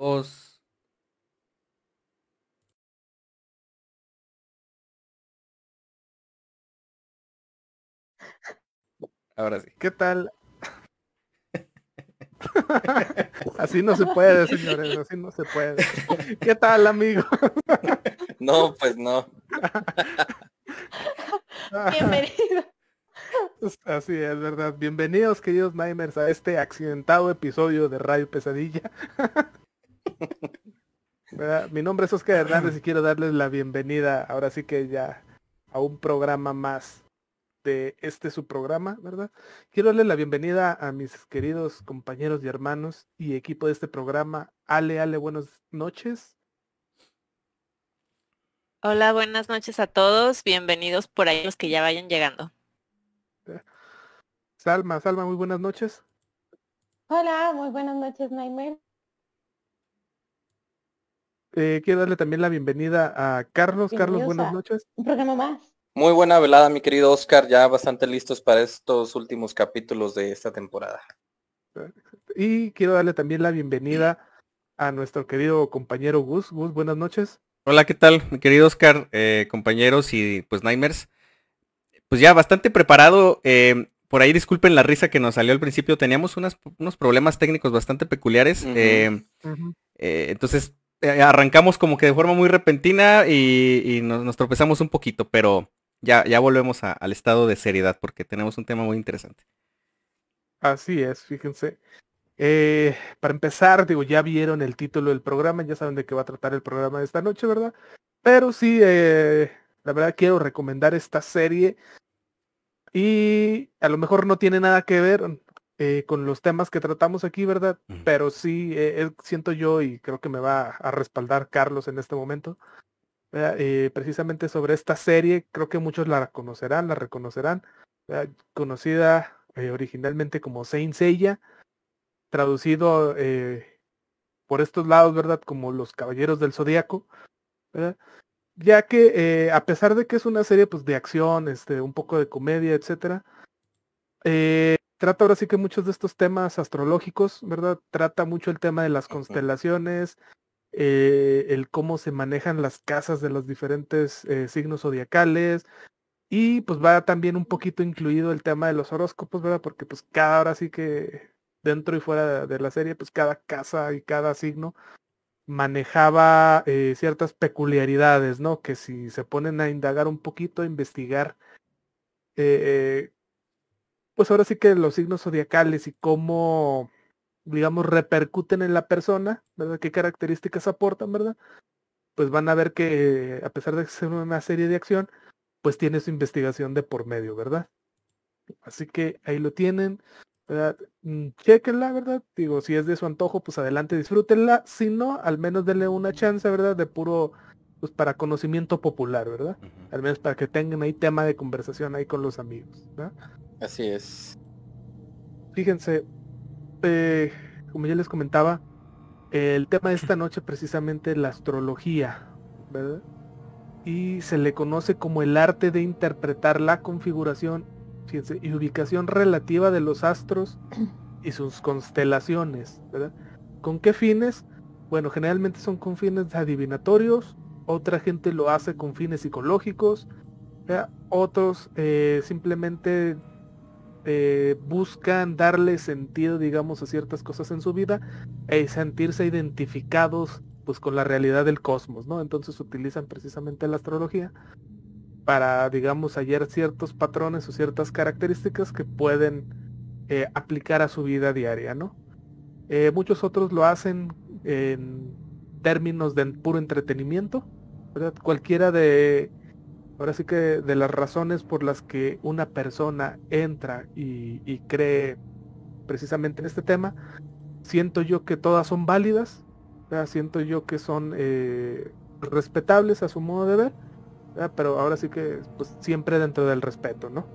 Dos. Ahora sí. ¿Qué tal? así no se puede, señores, así no se puede. ¿Qué tal, amigo? no, pues no. Bienvenido. Así es, verdad. Bienvenidos, queridos Nightmares, a este accidentado episodio de Radio Pesadilla. Mi nombre es Oscar Hernández y quiero darles la bienvenida, ahora sí que ya, a un programa más de este su programa, ¿verdad? Quiero darle la bienvenida a mis queridos compañeros y hermanos y equipo de este programa. Ale, Ale, buenas noches. Hola, buenas noches a todos. Bienvenidos por ahí los que ya vayan llegando. Salma, Salma, muy buenas noches. Hola, muy buenas noches, Nightmare. Eh, quiero darle también la bienvenida a Carlos. Carlos, buenas noches. Un programa más. Muy buena velada, mi querido Oscar. Ya bastante listos para estos últimos capítulos de esta temporada. Y quiero darle también la bienvenida a nuestro querido compañero Gus. Gus, buenas noches. Hola, ¿qué tal, mi querido Oscar, eh, compañeros y pues Nightmares? Pues ya bastante preparado. Eh, por ahí disculpen la risa que nos salió al principio. Teníamos unos problemas técnicos bastante peculiares. Eh, entonces arrancamos como que de forma muy repentina y, nos, tropezamos un poquito, pero ya, ya volvemos al estado de seriedad porque tenemos un tema muy interesante. Así es, fíjense. Eh, para empezar, digo, ya vieron el título del programa, ya saben de qué va a tratar el programa de esta noche, ¿verdad? Pero sí, eh, la verdad quiero recomendar esta serie y a lo mejor no tiene nada que ver eh, con los temas que tratamos aquí, ¿verdad? Pero sí, siento yo y creo que me va a respaldar Carlos en este momento, eh, precisamente sobre esta serie. Creo que muchos la conocerán, la reconocerán. Conocida eh, originalmente como Saint Seiya, traducido eh, por estos lados, ¿verdad? Como los Caballeros del Zodíaco, Ya que a pesar de que es una serie pues, de acción, este, un poco de comedia, etcétera, trata ahora sí que muchos de estos temas astrológicos, ¿verdad? Trata mucho el tema de las constelaciones, eh, el cómo se manejan las casas de los diferentes eh, signos zodiacales. Y pues va también un poquito incluido el tema de los horóscopos, ¿verdad? Porque pues cada hora sí que dentro y fuera de la serie, pues cada casa y cada signo manejaba eh, ciertas peculiaridades, ¿no? Que si se ponen a indagar un poquito, a investigar, pues ahora sí que los signos zodiacales y cómo digamos, repercuten en la persona, ¿verdad? ¿Qué características aportan, verdad? Pues van a ver que a pesar de ser una serie de acción, pues tiene su investigación de por medio, ¿verdad? Así que ahí lo tienen, ¿verdad? Mm, chequenla, ¿verdad? Digo, si es de su antojo, pues adelante, disfrútenla. Si no, al menos denle una chance, ¿verdad? De puro, pues para conocimiento popular, ¿verdad? Al menos para que tengan ahí tema de conversación ahí con los amigos, ¿verdad? Así es. Fíjense, eh, como ya les comentaba, el tema de esta noche precisamente la astrología, ¿verdad? Y se le conoce como el arte de interpretar la configuración y ubicación relativa de los astros y sus constelaciones, ¿verdad? ¿Con qué fines? Bueno, generalmente son con fines adivinatorios, otra gente lo hace con fines psicológicos, otros eh, simplemente eh, buscan darle sentido, digamos, a ciertas cosas en su vida y sentirse identificados pues con la realidad del cosmos, ¿no? Entonces utilizan precisamente la astrología para, digamos, hallar ciertos patrones o ciertas características que pueden eh, aplicar a su vida diaria, ¿no? Eh, muchos otros lo hacen en términos de puro entretenimiento, ¿verdad? Cualquiera de ahora sí que de las razones por las que una persona entra y, cree precisamente en este tema, siento yo que todas son válidas, siento yo que son eh, respetables a su modo de ver, pero ahora sí que pues, siempre dentro del respeto, ¿no?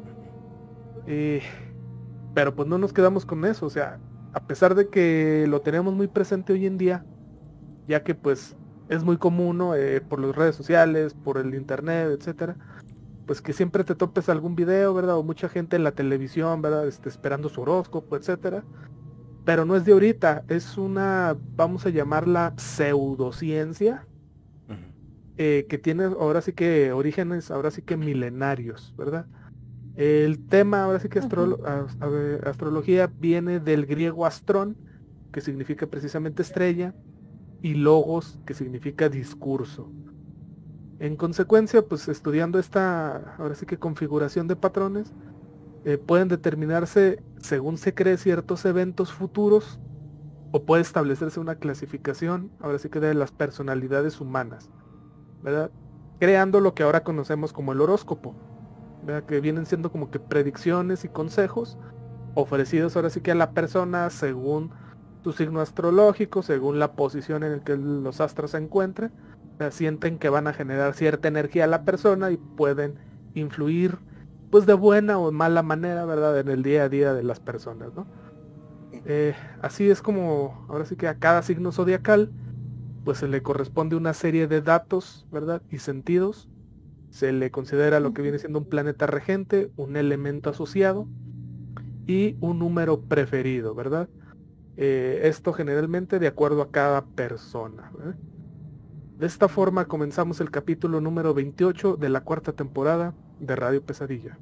pero pues no nos quedamos con eso, o sea, a pesar de que lo tenemos muy presente hoy en día, ya que pues es muy común, ¿no? Eh, por las redes sociales, por el internet, etcétera, pues que siempre te topes algún video, ¿verdad? O mucha gente en la televisión, ¿verdad? Este, esperando su horóscopo, etcétera. pero no es de ahorita, es una, vamos a llamarla pseudociencia, eh, que tiene ahora sí que orígenes, ahora sí que milenarios, ¿verdad? El tema, ahora sí que astrología viene del griego astrón, que significa precisamente estrella, y logos, que significa discurso. En consecuencia, pues estudiando esta, ahora sí que configuración de patrones, eh, pueden determinarse, según se cree, ciertos eventos futuros, o puede establecerse una clasificación, ahora sí que de las personalidades humanas, ¿verdad? Creando lo que ahora conocemos como el horóscopo. Que vienen siendo como que predicciones y consejos ofrecidos ahora sí que a la persona según su signo astrológico, según la posición en la que los astros se encuentren, sienten que van a generar cierta energía a la persona y pueden influir pues de buena o mala manera, ¿verdad? En el día a día de las personas, ¿no? Eh, así es como, ahora sí que a cada signo zodiacal, pues se le corresponde una serie de datos, ¿verdad? Y sentidos. Se le considera lo que viene siendo un planeta regente, un elemento asociado y un número preferido, ¿verdad? Eh, esto generalmente de acuerdo a cada persona. De esta forma comenzamos el capítulo número 28 de la cuarta temporada de Radio Pesadilla.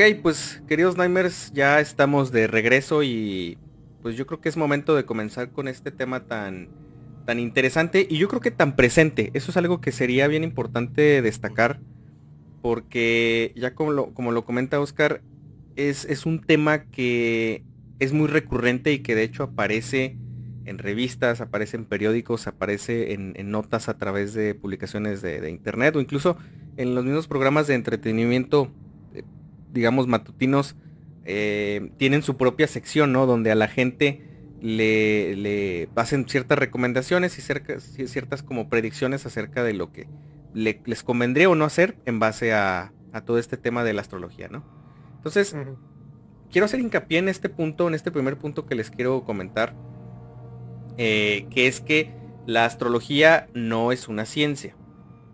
Ok, pues queridos Nightmares, ya estamos de regreso y pues yo creo que es momento de comenzar con este tema tan, tan interesante y yo creo que tan presente. Eso es algo que sería bien importante destacar porque ya como lo, como lo comenta Oscar, es, es, un tema que es muy recurrente y que de hecho aparece en revistas, aparece en periódicos, aparece en, notas a través de publicaciones de, de internet o incluso en los mismos programas de entretenimiento digamos, matutinos eh, tienen su propia sección, ¿no? Donde a la gente le, le hacen ciertas recomendaciones y ciertas como predicciones acerca de lo que les convendría o no hacer en base a, todo este tema de la astrología, ¿no? Entonces, quiero hacer hincapié en este punto, en este primer punto que les quiero comentar, eh, que es que la astrología no es una ciencia.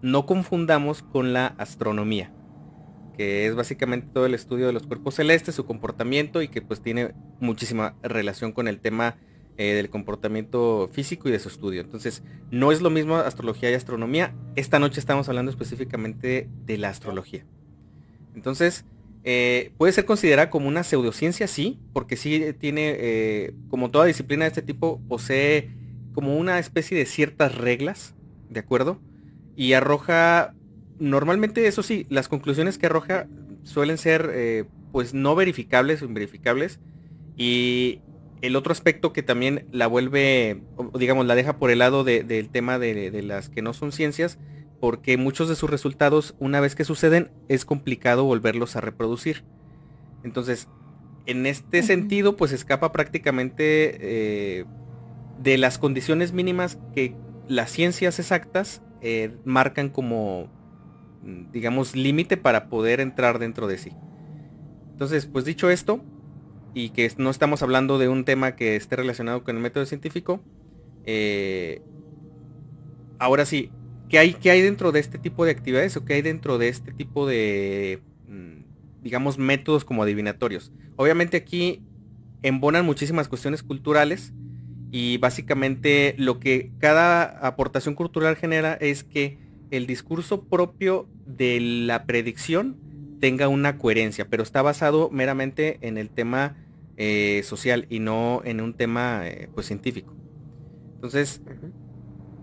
No confundamos con la astronomía que es básicamente todo el estudio de los cuerpos celestes, su comportamiento y que pues tiene muchísima relación con el tema eh, del comportamiento físico y de su estudio. Entonces, no es lo mismo astrología y astronomía. Esta noche estamos hablando específicamente de la astrología. Entonces, eh, puede ser considerada como una pseudociencia, sí, porque sí tiene, eh, como toda disciplina de este tipo, posee como una especie de ciertas reglas, ¿de acuerdo? Y arroja normalmente, eso sí, las conclusiones que arroja suelen ser eh, pues no verificables o inverificables. Y el otro aspecto que también la vuelve, digamos, la deja por el lado del tema de, las que no son ciencias, porque muchos de sus resultados, una vez que suceden, es complicado volverlos a reproducir. Entonces, en este sentido, pues escapa prácticamente eh, de las condiciones mínimas que las ciencias exactas eh, marcan como digamos, límite para poder entrar dentro de sí. Entonces, pues dicho esto, y que no estamos hablando de un tema que esté relacionado con el método científico, Eh, ahora sí, ¿qué hay, ¿qué hay dentro de este tipo de actividades o qué hay dentro de este tipo de, mm, digamos, métodos como adivinatorios? Obviamente aquí embonan muchísimas cuestiones culturales y básicamente lo que cada aportación cultural genera es que el discurso propio de la predicción tenga una coherencia, pero está basado meramente en el tema eh, social y no en un tema eh, pues científico. Entonces,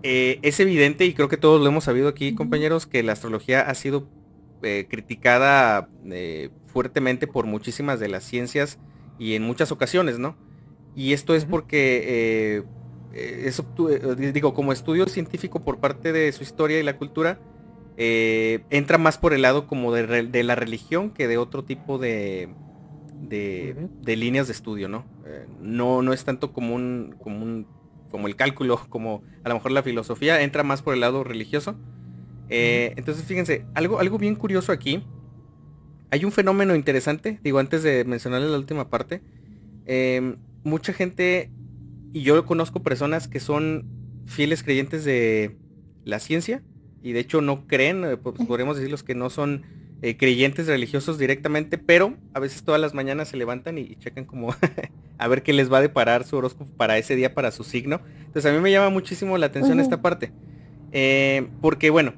eh, es evidente y creo que todos lo hemos sabido aquí, compañeros, que la astrología ha sido criticada fuertemente por muchísimas de las ciencias y en muchas ocasiones, ¿no? Y esto es porque digo, como estudio científico por parte de su historia y la cultura, entra más por el lado como de, la religión que de otro tipo de, de, líneas de estudio, ¿no? Eh, ¿no? No es tanto como un, como un, como el cálculo, como a lo mejor la filosofía, entra más por el lado religioso. Eh, entonces, fíjense, algo, algo bien curioso aquí. Hay un fenómeno interesante, digo, antes de mencionarles la última parte. Mucha gente, y yo conozco personas que son fieles creyentes de la ciencia, y de hecho no creen, eh, podríamos decir los que no son eh, creyentes religiosos directamente, pero a veces todas las mañanas se levantan y, checan como a ver qué les va a deparar su horóscopo para ese día, para su signo. Entonces a mí me llama muchísimo la atención esta parte. Eh, porque bueno,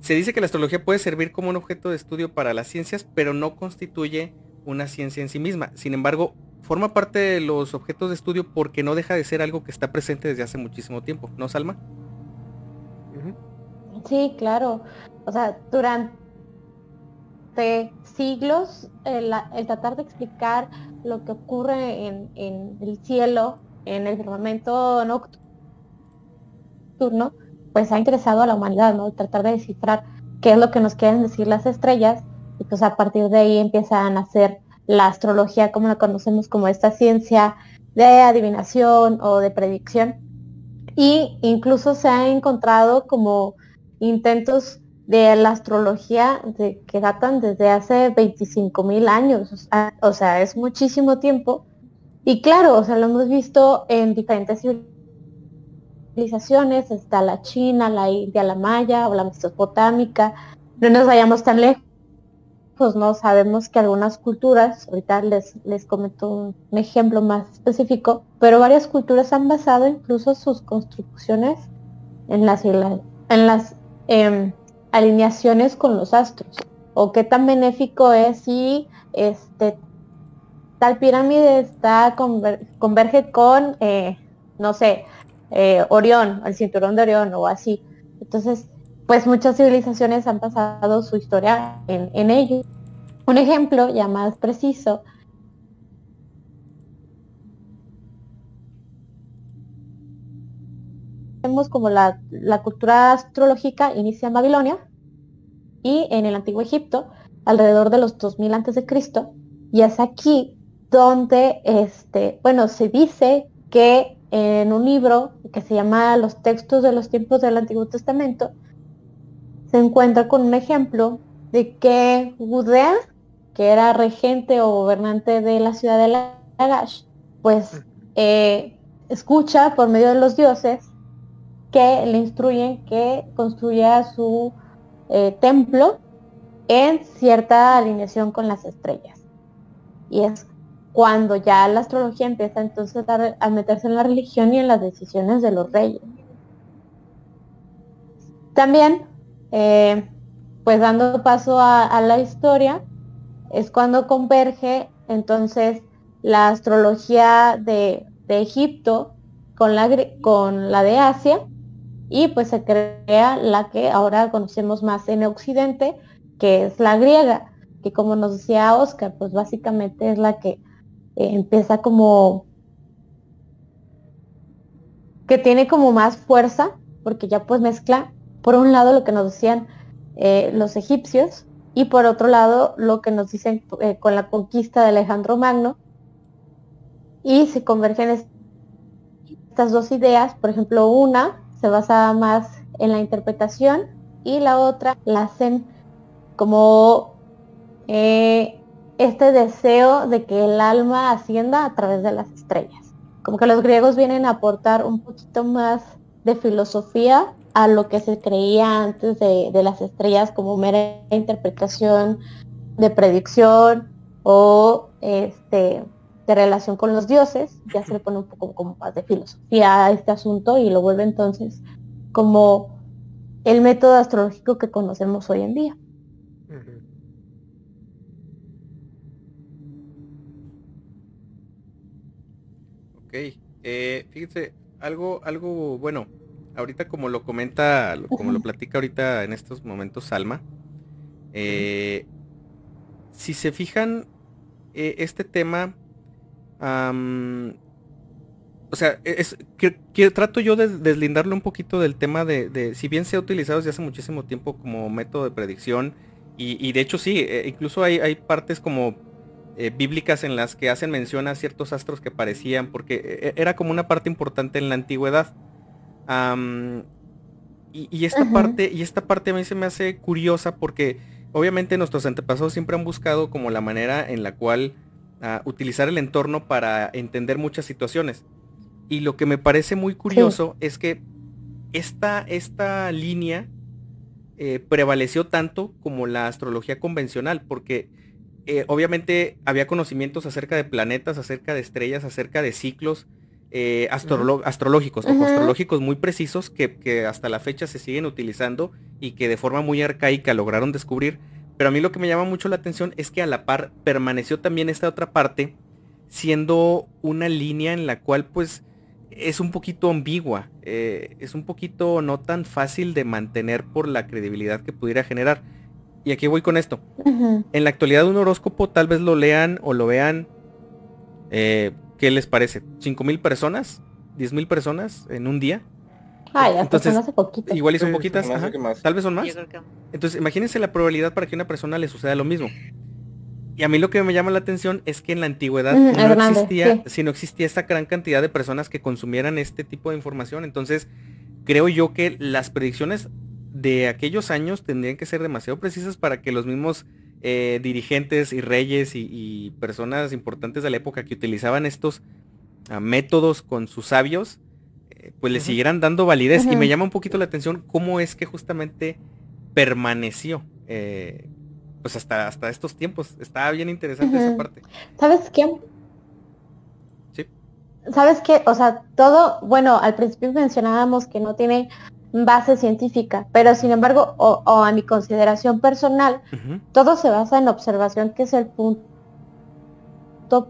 se dice que la astrología puede servir como un objeto de estudio para las ciencias, pero no constituye una ciencia en sí misma. Sin embargo, forma parte de los objetos de estudio porque no deja de ser algo que está presente desde hace muchísimo tiempo, ¿no, Salma? Sí, claro. O sea, durante siglos el, tratar de explicar lo que ocurre en, el cielo, en el firmamento nocturno, pues ha interesado a la humanidad, ¿no? Tratar de descifrar qué es lo que nos quieren decir las estrellas y pues a partir de ahí empiezan a nacer la astrología como la conocemos como esta ciencia de adivinación o de predicción. Y incluso se ha encontrado como intentos de la astrología que datan desde hace 25 mil años, o sea, es muchísimo tiempo. Y claro, o sea, lo hemos visto en diferentes civilizaciones, está la China, la India, la Maya o la Mesopotámica, no nos vayamos tan lejos, no sabemos que algunas culturas, ahorita les, les comento un, ejemplo más específico, pero varias culturas han basado incluso sus construcciones en las, en las em, alineaciones con los astros. O qué tan benéfico es si este tal pirámide está converge con eh, no sé eh, Orión el cinturón de Orión o así. Entonces pues muchas civilizaciones han pasado su historia en, en ello. Un ejemplo ya más preciso. Vemos como la, cultura astrológica inicia en Babilonia y en el Antiguo Egipto, alrededor de los 2000 antes de Cristo, y es aquí donde, este, bueno, se dice que en un libro que se llama Los textos de los tiempos del Antiguo Testamento, se encuentra con un ejemplo de que Gudea, que era regente o gobernante de la ciudad de Lagash, pues eh, escucha por medio de los dioses que le instruyen que construya su eh, templo en cierta alineación con las estrellas. Y es cuando ya la astrología empieza entonces a, meterse en la religión y en las decisiones de los reyes. También, eh, pues dando paso a, la historia, es cuando converge entonces la astrología de, Egipto con la, con la de Asia y pues se crea la que ahora conocemos más en Occidente, que es la griega, que como nos decía Oscar, pues básicamente es la que eh, empieza como que tiene como más fuerza, porque ya pues mezcla por un lado lo que nos decían eh, los egipcios y por otro lado lo que nos dicen eh, con la conquista de Alejandro Magno y se convergen estas dos ideas, por ejemplo, una se basa más en la interpretación y la otra la hacen como eh, este deseo de que el alma ascienda a través de las estrellas. como que los griegos vienen a aportar un poquito más de filosofía a lo que se creía antes de, las estrellas como mera interpretación de predicción o este de relación con los dioses, ya se le pone un poco como más de filosofía a este asunto y lo vuelve entonces como el método astrológico que conocemos hoy en día. Ok, eh, fíjense, algo, algo bueno, ahorita como lo comenta, como lo platica ahorita en estos momentos Salma, eh, si se fijan, eh, este tema, o sea, es, que, trato yo de deslindarlo un poquito del tema de, si bien se ha utilizado desde hace muchísimo tiempo como método de predicción, y, de hecho sí, incluso hay, hay partes como eh, bíblicas en las que hacen mención a ciertos astros que parecían, porque eh, era como una parte importante en la antigüedad. Y, esta parte, y esta parte a mí se me hace curiosa porque obviamente nuestros antepasados siempre han buscado como la manera en la cual ah, utilizar el entorno para entender muchas situaciones. Y lo que me parece muy curioso es que esta, esta línea eh, prevaleció tanto como la astrología convencional, porque eh, obviamente había conocimientos acerca de planetas, acerca de estrellas, acerca de ciclos eh, astrológicos, astrológicos muy precisos que, hasta la fecha se siguen utilizando y que de forma muy arcaica lograron descubrir. Pero a mí lo que me llama mucho la atención es que a la par permaneció también esta otra parte, siendo una línea en la cual pues es un poquito ambigua, eh, es un poquito no tan fácil de mantener por la credibilidad que pudiera generar y aquí voy con esto. En la actualidad un horóscopo tal vez lo lean o lo vean, eh, ¿qué les parece? ¿5 mil personas? ¿10 mil personas en un día? Ah, ya, pues Entonces, igual y son poquitas, tal vez son más. Entonces, imagínense la probabilidad para que a una persona le suceda lo mismo. Y a mí lo que me llama la atención es que en la antigüedad no existía, si no existía esta gran cantidad de personas que consumieran este tipo de información. Entonces, creo yo que las predicciones de aquellos años tendrían que ser demasiado precisas para que los mismos eh, dirigentes y reyes y, personas importantes de la época que utilizaban estos ah, métodos con sus sabios, eh, pues le siguieran dando validez. Y me llama un poquito la atención cómo es que justamente permaneció. Eh, pues hasta, hasta estos tiempos. Está bien interesante esa parte. ¿Sabes qué? Sí. ¿Sabes qué? O sea, todo, bueno, al principio mencionábamos que no tiene base científica, pero sin embargo, o, a mi consideración personal, todo se basa en observación, que es el punto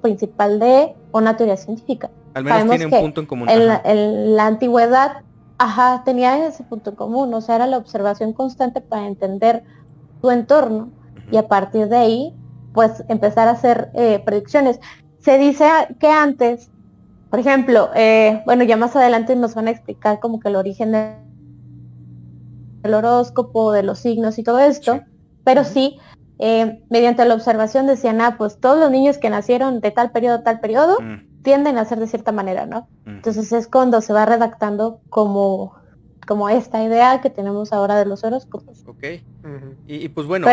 principal de una teoría científica. Al menos tiene un punto en común. En la, antigüedad, ajá, tenía ese punto en común, o sea, era la observación constante para entender tu entorno y a partir de ahí, pues empezar a hacer eh, predicciones. Se dice que antes, por ejemplo, eh, bueno, ya más adelante nos van a explicar como que el origen de el horóscopo, de los signos y todo esto, pero sí, eh, mediante la observación decían, ah, pues todos los niños que nacieron de tal periodo tal periodo mm. tienden a ser de cierta manera, ¿no? Entonces es cuando se va redactando como, como esta idea que tenemos ahora de los horóscopos. Ok. y, pues bueno,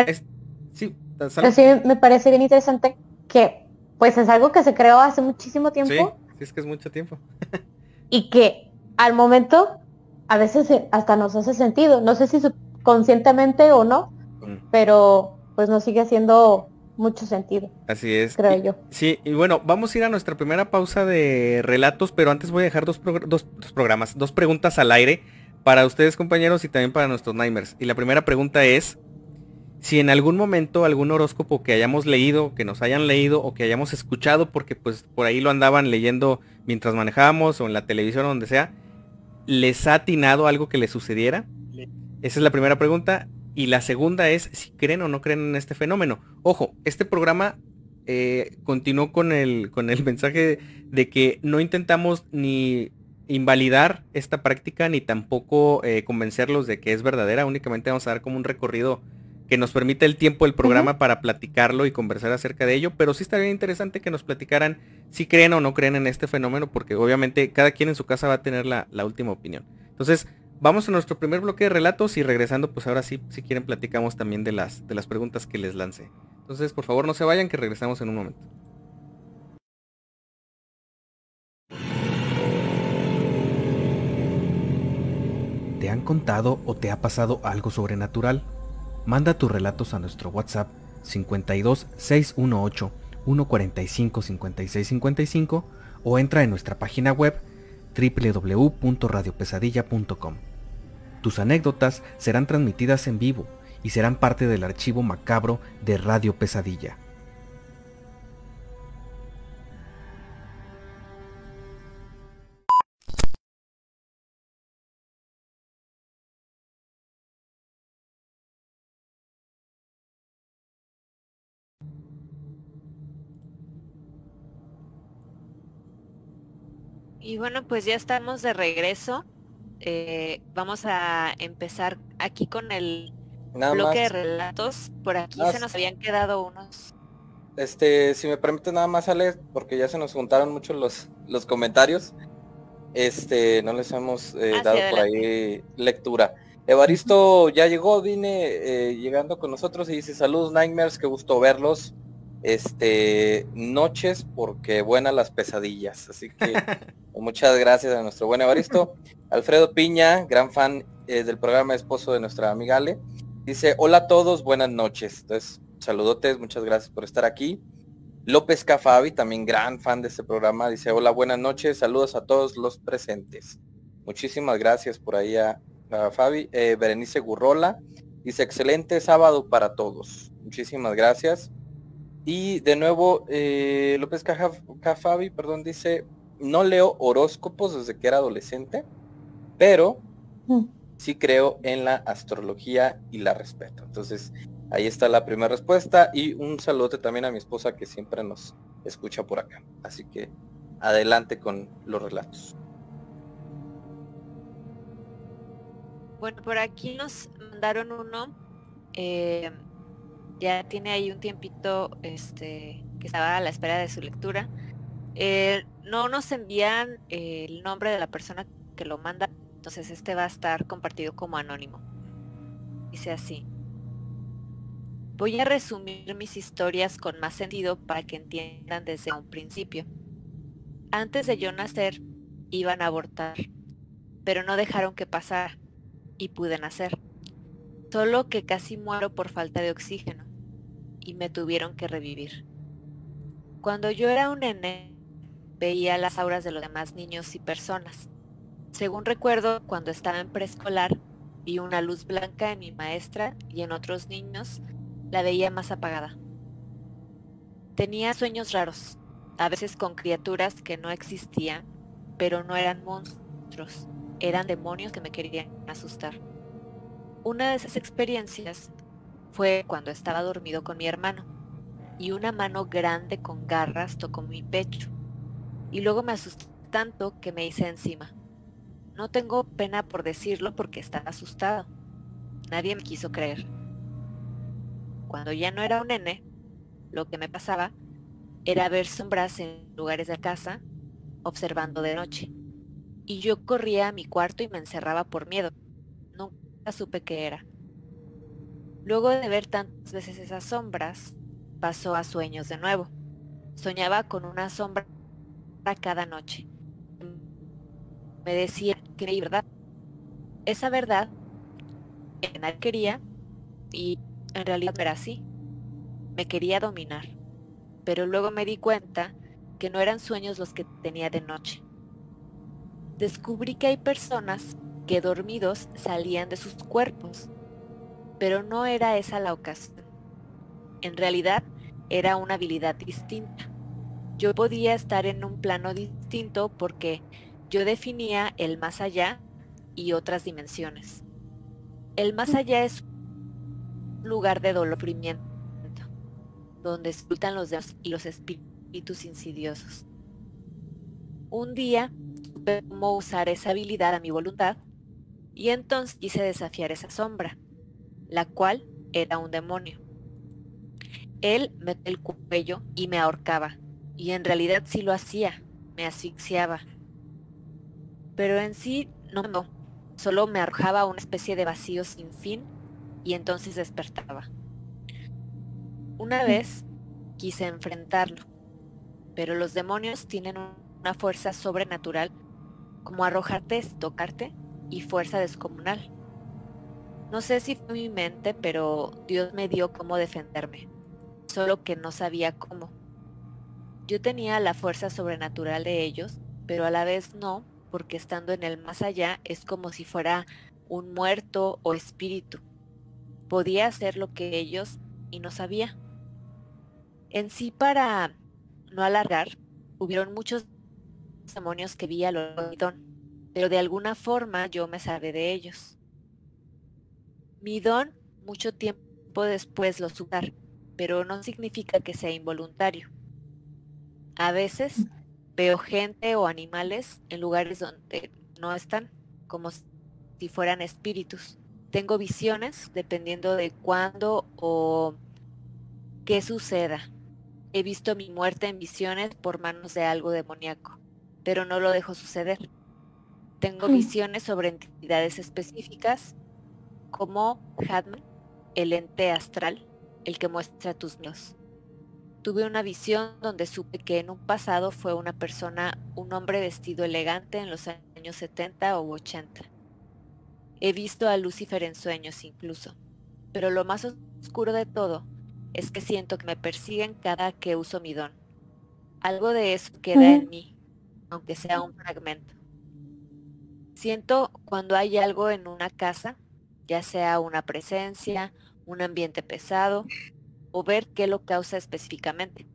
sí, sí me parece bien interesante que pues es algo que se creó hace muchísimo tiempo. Sí es que es mucho tiempo. y que al momento a veces hasta nos hace sentido. No sé si conscientemente o no, mm. pero pues nos sigue haciendo mucho sentido. Así es. Creo yo. Sí, y bueno, vamos a ir a nuestra primera pausa de relatos, pero antes voy a dejar dos, dos, programas, dos preguntas al aire para ustedes compañeros y también para nuestros Nightmares. Y la primera pregunta es, si en algún momento algún horóscopo que hayamos leído, que nos hayan leído o que hayamos escuchado, porque pues por ahí lo andaban leyendo mientras manejábamos o en la televisión o donde sea, ¿les ha atinado algo que le sucediera? Esa es la primera pregunta. Y la segunda es si creen o no creen en este fenómeno. Ojo, este programa eh, continuó con el, con el mensaje de que no intentamos ni invalidar esta práctica ni tampoco eh, convencerlos de que es verdadera. Únicamente vamos a dar como un recorrido que nos permita el tiempo del programa para platicarlo y conversar acerca de ello, pero sí estaría interesante que nos platicaran si creen o no creen en este fenómeno, porque obviamente cada quien en su casa va a tener la, última opinión. Entonces, vamos a nuestro primer bloque de relatos y regresando, pues ahora sí, si quieren, platicamos también de las, de las preguntas que les lancé. Entonces, por favor, no se vayan, que regresamos en un momento. ¿Te han contado o te ha pasado algo sobrenatural? Manda tus relatos a nuestro WhatsApp 52 618 145 56 55 o entra en nuestra página web www.radiopesadilla.com. Tus anécdotas serán transmitidas en vivo y serán parte del archivo macabro de Radio Pesadilla. Y bueno, pues ya estamos de regreso. Eh, vamos a empezar aquí con el bloque de relatos. Por aquí se nos habían quedado unos. Este, si me permite nada más, Ale, porque ya se nos juntaron mucho los, los comentarios. Este, no les hemos eh, ah, dado por ahí lectura. Evaristo ya llegó, vine eh, llegando con nosotros y dice saludos Nightmares, qué gusto verlos. Este, noches porque buenas las pesadillas. Así que muchas gracias a nuestro buen Evaristo. Alfredo Piña, gran fan eh, del programa esposo de nuestra amiga Ale. Dice, hola a todos, buenas noches. Entonces, saludotes, muchas gracias por estar aquí. López Cafabi, también gran fan de este programa, dice, hola, buenas noches, saludos a todos los presentes. Muchísimas gracias por ahí a, Fabi. Eh, Berenice Gurrola, dice, excelente sábado para todos. Muchísimas gracias. Y de nuevo, eh, López Cafabi, perdón, dice, no leo horóscopos desde que era adolescente, pero mm. sí creo en la astrología y la respeto. Entonces, ahí está la primera respuesta y un saludo también a mi esposa que siempre nos escucha por acá. Así que adelante con los relatos. Bueno, por aquí nos mandaron uno. Eh, ya tiene ahí un tiempito este, que estaba a la espera de su lectura. Eh, no nos envían el nombre de la persona que lo manda, entonces este va a estar compartido como anónimo. Dice así. Voy a resumir mis historias con más sentido para que entiendan desde un principio. Antes de yo nacer, iban a abortar, pero no dejaron que pasara y pude nacer. Solo que casi muero por falta de oxígeno y me tuvieron que revivir. Cuando yo era un nene, veía las auras de los demás niños y personas. Según recuerdo, cuando estaba en preescolar, vi una luz blanca en mi maestra y en otros niños la veía más apagada. Tenía sueños raros, a veces con criaturas que no existían, pero no eran monstruos, eran demonios que me querían asustar. Una de esas experiencias fue cuando estaba dormido con mi hermano y una mano grande con garras tocó mi pecho y luego me asusté tanto que me hice encima. No tengo pena por decirlo porque estaba asustado. Nadie me quiso creer. Cuando ya no era un nene, lo que me pasaba era ver sombras en lugares de casa, observando de noche. Y yo corría a mi cuarto y me encerraba por miedo. Nunca supe qué era. Luego de ver tantas veces esas sombras, pasó a sueños de nuevo. Soñaba con una sombra cada noche. Me decía que era verdad. Esa verdad que nadie quería y en realidad era así. Me quería dominar. Pero luego me di cuenta que no eran sueños los que tenía de noche. Descubrí que hay personas que dormidos salían de sus cuerpos, pero no era esa la ocasión. En realidad era una habilidad distinta yo podía estar en un plano distinto porque yo definía el más allá y otras dimensiones. El más allá es un lugar de dolor donde escultan los dedos y los espíritus insidiosos. Un día supe cómo usar esa habilidad a mi voluntad y entonces quise desafiar esa sombra, la cual era un demonio. Él me el cuello y me ahorcaba, y en realidad sí lo hacía, me asfixiaba. Pero en sí no, no, solo me arrojaba una especie de vacío sin fin y entonces despertaba. Una vez quise enfrentarlo, pero los demonios tienen una fuerza sobrenatural como arrojarte, tocarte y fuerza descomunal. No sé si fue mi mente, pero Dios me dio cómo defenderme, solo que no sabía cómo. Yo tenía la fuerza sobrenatural de ellos, pero a la vez no, porque estando en el más allá es como si fuera un muerto o espíritu. Podía hacer lo que ellos y no sabía. En sí, para no alargar, hubieron muchos demonios que vi a lo pero de alguna forma yo me salvé de ellos. Mi don mucho tiempo después lo usar, pero no significa que sea involuntario. A veces veo gente o animales en lugares donde no están, como si fueran espíritus. Tengo visiones dependiendo de cuándo o qué suceda. He visto mi muerte en visiones por manos de algo demoníaco, pero no lo dejo suceder. Tengo mm. visiones sobre entidades específicas como Hadman, el ente astral, el que muestra tus miedos. Tuve una visión donde supe que en un pasado fue una persona, un hombre vestido elegante en los años 70 o 80. He visto a Lucifer en sueños incluso, pero lo más oscuro de todo es que siento que me persiguen cada que uso mi don. Algo de eso queda en mí, aunque sea un fragmento. Siento cuando hay algo en una casa, ya sea una presencia, un ambiente pesado, o ver qué lo causa específicamente.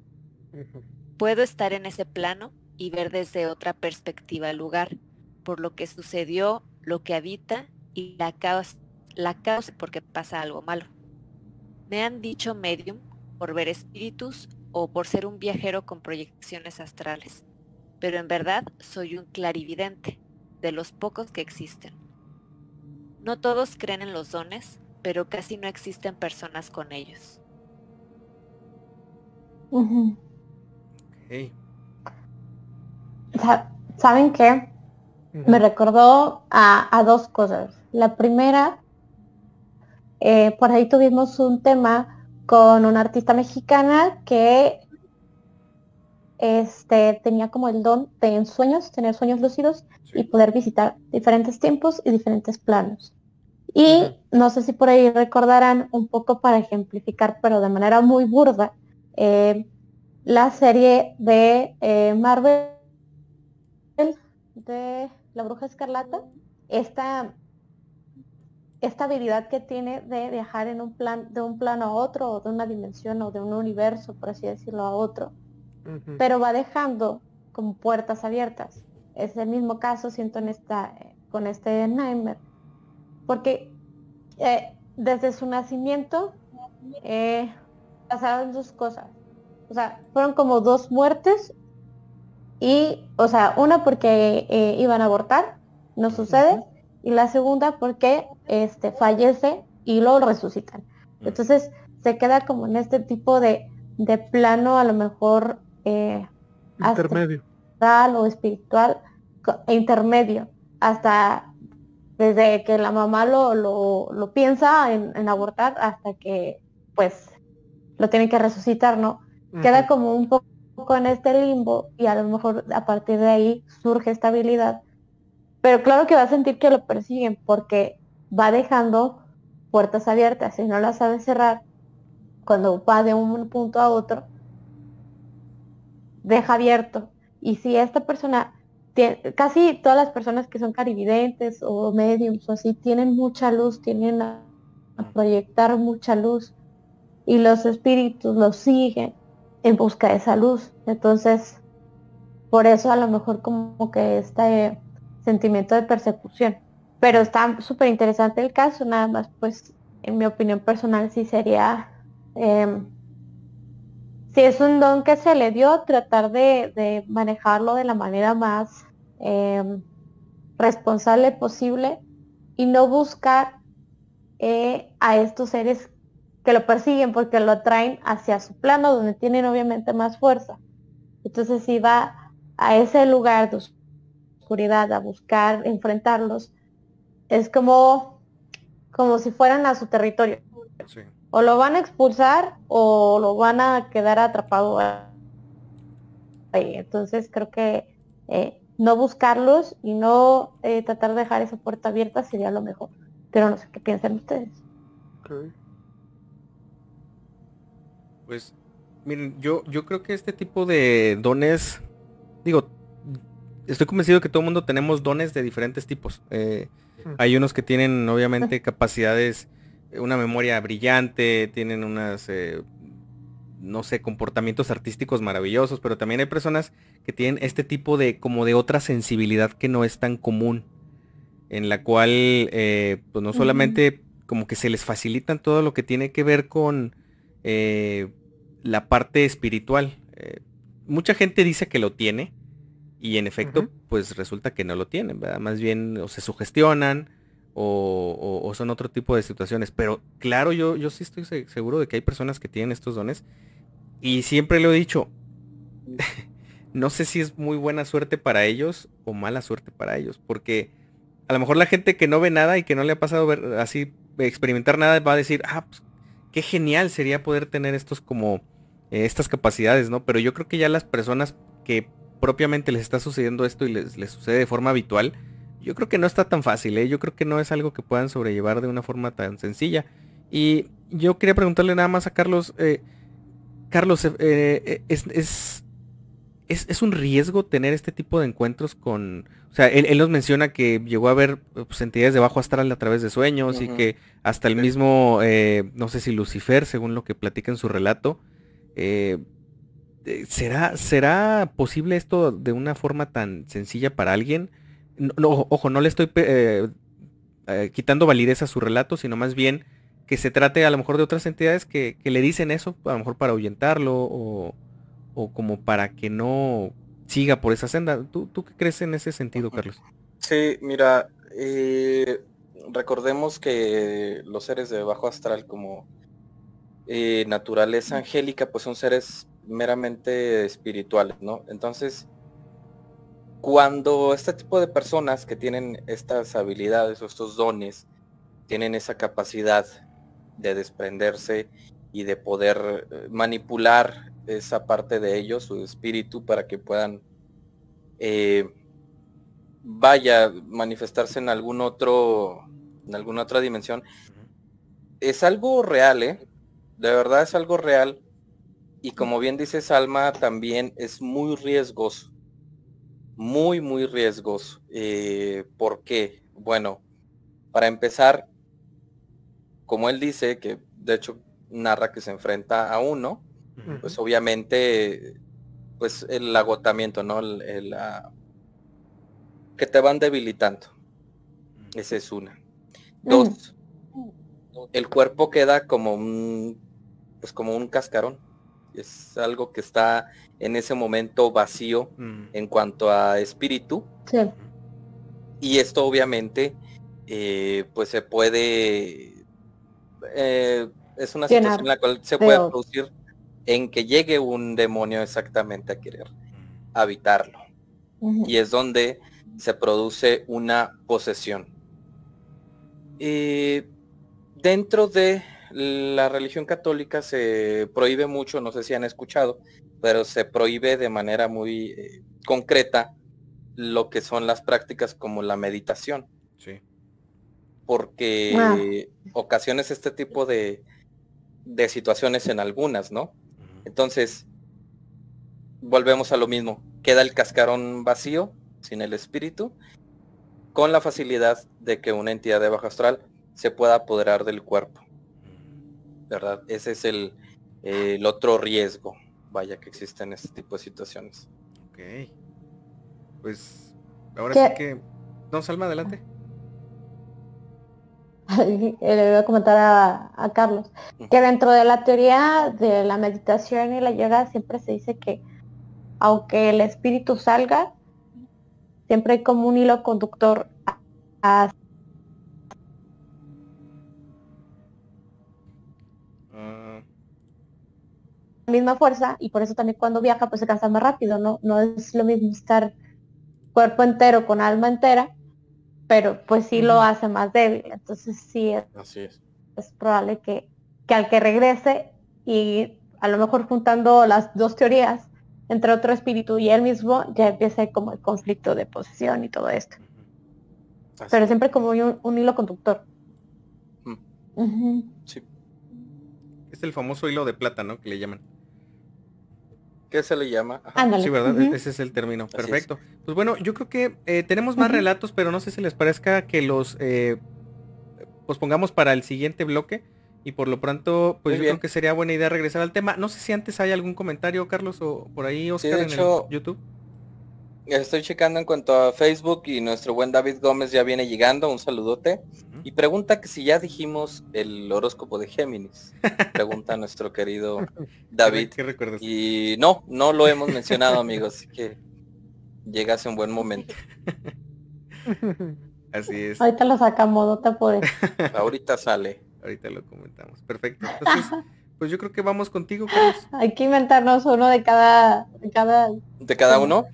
Puedo estar en ese plano y ver desde otra perspectiva el lugar, por lo que sucedió, lo que habita y la causa, la causa porque pasa algo malo. Me han dicho medium por ver espíritus o por ser un viajero con proyecciones astrales, pero en verdad soy un clarividente, de los pocos que existen. No todos creen en los dones, pero casi no existen personas con ellos. ¿Saben qué? Me recordó a, dos cosas. La primera, eh, por ahí tuvimos un tema con una artista mexicana que este, tenía como el don de en sueños, tener sueños lúcidos y poder visitar diferentes tiempos y diferentes planos. Y no sé si por ahí recordarán un poco para ejemplificar, pero de manera muy burda, eh, la serie de eh, Marvel de la Bruja Escarlata, esta, esta habilidad que tiene de viajar en un plan, de un plano a otro, o de una dimensión, o de un universo, por así decirlo, a otro, pero va dejando como puertas abiertas. Es el mismo caso, siento, en esta, con este Nightmare, porque eh, desde su nacimiento eh, pasaron dos cosas. O sea, fueron como dos muertes y, o sea, una porque eh, iban a abortar, no sucede, y la segunda porque este, fallece y lo resucitan. Entonces se queda como en este tipo de, de plano a lo mejor intermedio o espiritual e intermedio hasta desde que la mamá lo, lo, piensa en, abortar hasta que pues lo tiene que resucitar, ¿no? Queda como un poco en este limbo y a lo mejor a partir de ahí surge esta habilidad. Pero claro que va a sentir que lo persiguen porque va dejando puertas abiertas y no las sabe cerrar cuando va de un punto a otro deja abierto. Y si esta persona, casi todas las personas que son carividentes o mediums o así, tienen mucha luz, tienen a, proyectar mucha luz y los espíritus los siguen en busca de esa luz. Entonces, por eso a lo mejor como que este sentimiento de persecución. Pero está súper interesante el caso, nada más pues en mi opinión personal sí sería em, si es un don que se le dio, tratar de, manejarlo de la manera más em, responsable posible y no buscar eh, a estos seres que lo persiguen porque lo traen hacia su plano donde tienen obviamente más fuerza. Entonces si va a ese lugar de oscuridad a buscar enfrentarlos, es como, como si fueran a su territorio o lo van a expulsar o lo van a quedar atrapado ahí. Entonces creo que eh, no buscarlos y no eh, tratar de dejar esa puerta abierta sería lo mejor. Pero no sé qué piensan ustedes. Pues, miren, yo, yo creo que este tipo de dones, digo, estoy convencido que todo el mundo tenemos dones de diferentes tipos. Eh, hay unos que tienen, obviamente, capacidades, una memoria brillante, tienen unas eh, no sé, comportamientos artísticos maravillosos, pero también hay personas que tienen este tipo de, como de otra sensibilidad que no es tan común, en la cual, eh, pues no solamente como que se les facilitan todo lo que tiene que ver con eh, la parte espiritual. Eh, mucha gente dice que lo tiene y en efecto, pues resulta que no lo tienen, ¿verdad? Más bien o se sugestionan o, son otro tipo de situaciones. Pero claro, yo, yo sí estoy seguro de que hay personas que tienen estos dones y siempre lo he dicho, no sé si es muy buena suerte para ellos o mala suerte para ellos, porque a lo mejor la gente que no ve nada y que no le ha pasado ver así experimentar nada va a decir, ah, pues, qué genial sería poder tener estos como eh, estas capacidades, ¿no? Pero yo creo que ya las personas que propiamente les está sucediendo esto y les, les sucede de forma habitual, yo creo que no está tan fácil, ¿eh? Yo creo que no es algo que puedan sobrellevar de una forma tan sencilla. Y yo quería preguntarle nada más a Carlos, eh, Carlos, eh, eh, es, es, un riesgo tener este tipo de encuentros con... O sea, él, nos menciona que llegó a ver pues, entidades de bajo astral a través de sueños y que hasta el mismo, eh, no sé si Lucifer, según lo que platica en su relato, ¿será, ¿será posible esto de una forma tan sencilla para alguien? No, ojo, no le estoy quitando validez a su relato, sino más bien que se trate a lo mejor de otras entidades que, le dicen eso, a lo mejor para ahuyentarlo o, como para que no siga por esa senda. ¿Tú, qué crees en ese sentido, Carlos? Sí, mira, eh, recordemos que los seres de bajo astral como eh, naturaleza angélica, pues son seres meramente espirituales, ¿no? Entonces, cuando este tipo de personas que tienen estas habilidades o estos dones, tienen esa capacidad de desprenderse y de poder eh, manipular esa parte de ellos, su espíritu, para que puedan, eh, vaya, manifestarse en algún otro, en alguna otra dimensión. Es algo real, ¿eh? De verdad es algo real. Y como bien dice Salma, también es muy riesgoso. Muy, muy riesgoso. Eh, ¿Por qué? Bueno, para empezar, como él dice, que de hecho narra que se enfrenta a uno, pues obviamente, pues el agotamiento, ¿no? El, que te van debilitando. Esa es una. Dos, el cuerpo queda como un, pues como un cascarón. Es algo que está en ese momento vacío en cuanto a espíritu. Y esto obviamente, eh, pues se puede eh, es una situación en la cual se puede producir en que llegue un demonio exactamente a querer habitarlo. Y es donde se produce una posesión. Y dentro de la religión católica se prohíbe mucho, no sé si han escuchado, pero se prohíbe de manera muy eh, concreta lo que son las prácticas como la meditación. Sí porque ah. ocasiones este tipo de, de situaciones en algunas, ¿no? Entonces, volvemos a lo mismo. Queda el cascarón vacío, sin el espíritu, con la facilidad de que una entidad de bajo astral se pueda apoderar del cuerpo. ¿Verdad? Ese es el, el otro riesgo, vaya, que existe en este tipo de situaciones. Ok. Pues, ahora sí que... No, Salma, adelante. le voy a comentar a, Carlos, que dentro de la teoría de la meditación y la yoga siempre se dice que aunque el espíritu salga, siempre hay como un hilo conductor a. misma fuerza y por eso también cuando viaja pues se cansa más rápido, ¿no? No es lo mismo estar cuerpo entero con alma entera pero pues sí lo hace más débil. Entonces sí es, es. probable que, que, al que regrese y a lo mejor juntando las dos teorías, entre otro espíritu y él mismo, ya empieza como el conflicto de posesión y todo esto. Pero siempre como un, hilo conductor. Mm. Sí. Es el famoso hilo de plata, ¿no? Que le llaman. ¿Qué se le llama? Sí, ¿verdad? Ese es el término. Perfecto. Pues bueno, yo creo que eh, tenemos más relatos, pero no sé si les parezca que los eh, pues pongamos para el siguiente bloque. Y por lo pronto, pues yo creo que sería buena idea regresar al tema. No sé si antes hay algún comentario, Carlos, o por ahí, Oscar, en YouTube. Estoy checando en cuanto a Facebook y nuestro buen David Gómez ya viene llegando, un saludote. Y pregunta que si ya dijimos el horóscopo de Géminis. Pregunta nuestro querido David. ¿Qué, recuerdas? Y no, no lo hemos mencionado, amigos, así que llega un buen momento. Así es. Ahorita lo saca modota por eso. Ahorita sale. Ahorita lo comentamos. Perfecto. Entonces, pues yo creo que vamos contigo, Carlos. Hay que inventarnos uno de cada... ¿De cada, ¿De cada uno?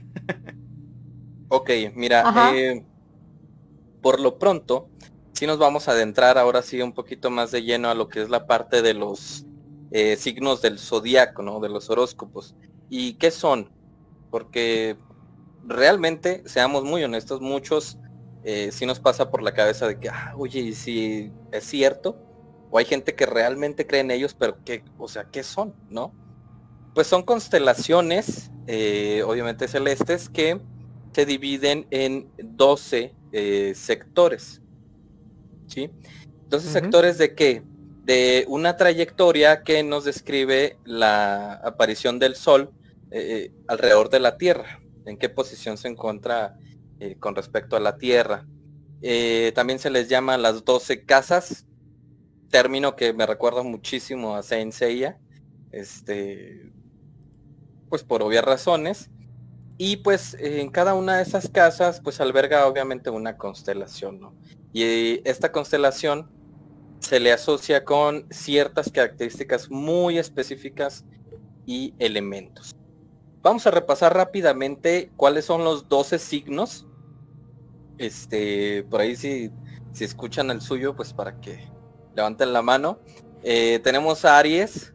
ok, mira, eh, por lo pronto, sí nos vamos a adentrar ahora sí un poquito más de lleno a lo que es la parte de los eh, signos del zodiaco, ¿no? De los horóscopos. ¿Y qué son? Porque realmente, seamos muy honestos, muchos eh, sí nos pasa por la cabeza de que, ah, oye, ¿y si es cierto? O hay gente que realmente cree en ellos, pero que, o sea, ¿qué son? ¿No? Pues son constelaciones, eh, obviamente celestes, que se dividen en 12 eh, sectores. ¿Sí? 12 sectores de qué? De una trayectoria que nos describe la aparición del Sol alrededor de la Tierra. En qué posición se encuentra eh, con respecto a la tierra. Eh, también se les llama las 12 casas, término que me recuerda muchísimo a Saint Seiya, este, pues por obvias razones. Y pues en cada una de esas casas pues alberga obviamente una constelación, ¿no? Y esta constelación se le asocia con ciertas características muy específicas y elementos. Vamos a repasar rápidamente cuáles son los 12 signos este, por ahí si, si escuchan el suyo, pues para que levanten la mano. Eh, tenemos Aries,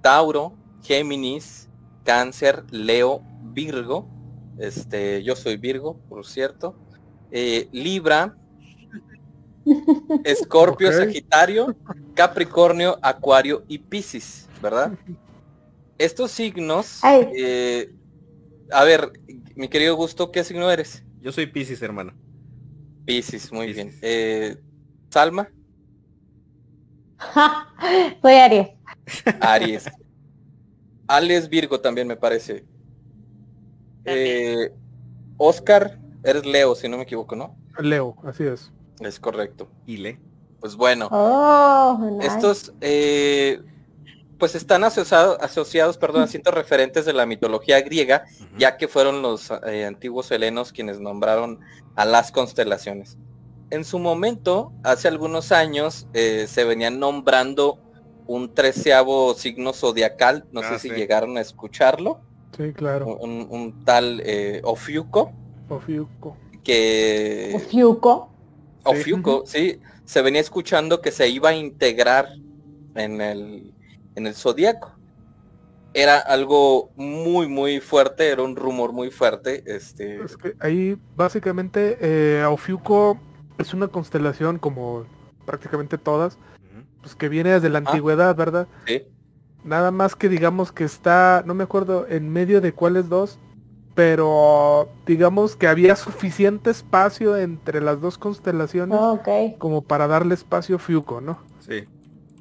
Tauro, Géminis, Cáncer, Leo, Virgo. Este, yo soy Virgo, por cierto. Eh, Libra, Escorpio, Sagitario, Capricornio, Acuario y Piscis, ¿verdad? Estos signos, eh, a ver, mi querido Gusto, ¿qué signo eres? Yo soy Piscis, hermano. Piscis, muy bien. Eh, Salma. Soy Aries. Aries. Alex Virgo también me parece. Eh, Oscar, eres Leo, si no me equivoco, ¿no? Leo, así es. Es correcto. Y Le. Pues bueno. Oh, estos eh, pues están asociados, asociados perdón, a ciertos referentes de la mitología griega, ya que fueron los eh, antiguos helenos quienes nombraron a las constelaciones. En su momento, hace algunos años, eh, se venían nombrando un treceavo signo zodiacal, no sé ah, si llegaron a escucharlo. Sí, claro. Un, tal eh, Ofiuco. Ofiuco. Que... Ofiuco. Ofiuco, sí. Se venía escuchando que se iba a integrar en el en el zodiaco. Era algo muy, muy fuerte, era un rumor muy fuerte. Este... ahí básicamente eh, Ofiuco es una constelación como prácticamente todas, pues que viene desde la ah. antigüedad, ¿verdad? Sí. Nada más que digamos que está, no me acuerdo en medio de cuáles dos, pero digamos que había suficiente espacio entre las dos constelaciones ah, como para darle espacio a Fiuco, ¿no? Sí.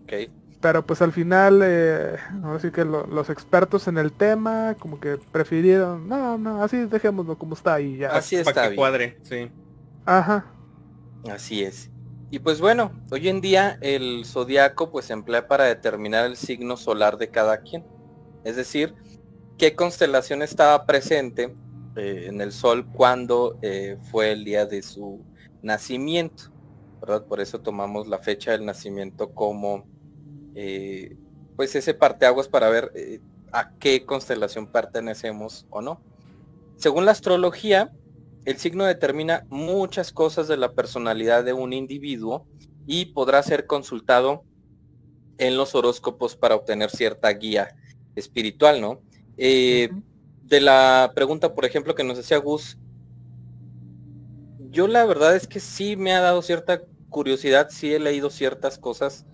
Okay pero pues al final, eh, así que los expertos en el tema como que prefirieron, no, no, así dejémoslo como está y ya. Así está. Para que cuadre, sí. Ajá. Así es. Y pues bueno, hoy en día el zodiaco pues se emplea para determinar el signo solar de cada quien. Es decir, qué constelación estaba presente eh, en el sol cuando eh, fue el día de su nacimiento. ¿verdad? Por eso tomamos la fecha del nacimiento como eh, pues ese parteaguas para ver a qué constelación pertenecemos o no. Según la astrología, el signo determina muchas cosas de la personalidad de un individuo y podrá ser consultado en los horóscopos para obtener cierta guía espiritual, ¿no? Eh, de la pregunta, por ejemplo, que nos decía Gus, yo la verdad es que sí me ha dado cierta curiosidad, sí he leído ciertas cosas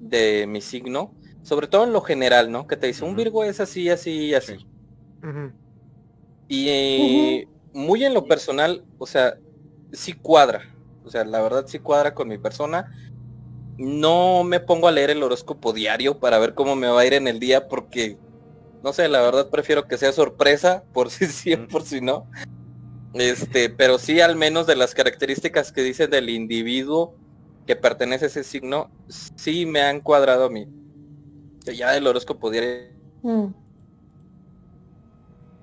de mi signo, sobre todo en lo general, ¿no? Que te dice, un Virgo es así, así, así. Y muy en lo personal, o sea, sí cuadra. O sea, la verdad sí cuadra con mi persona. No me pongo a leer el horóscopo diario para ver cómo me va a ir en el día porque, no sé, la verdad prefiero que sea sorpresa por si sí, por si no. Este, pero sí al menos de las características que dicen del individuo que pertenece a ese signo, sí me han cuadrado a mí. Ya el horóscopo diario. Mm.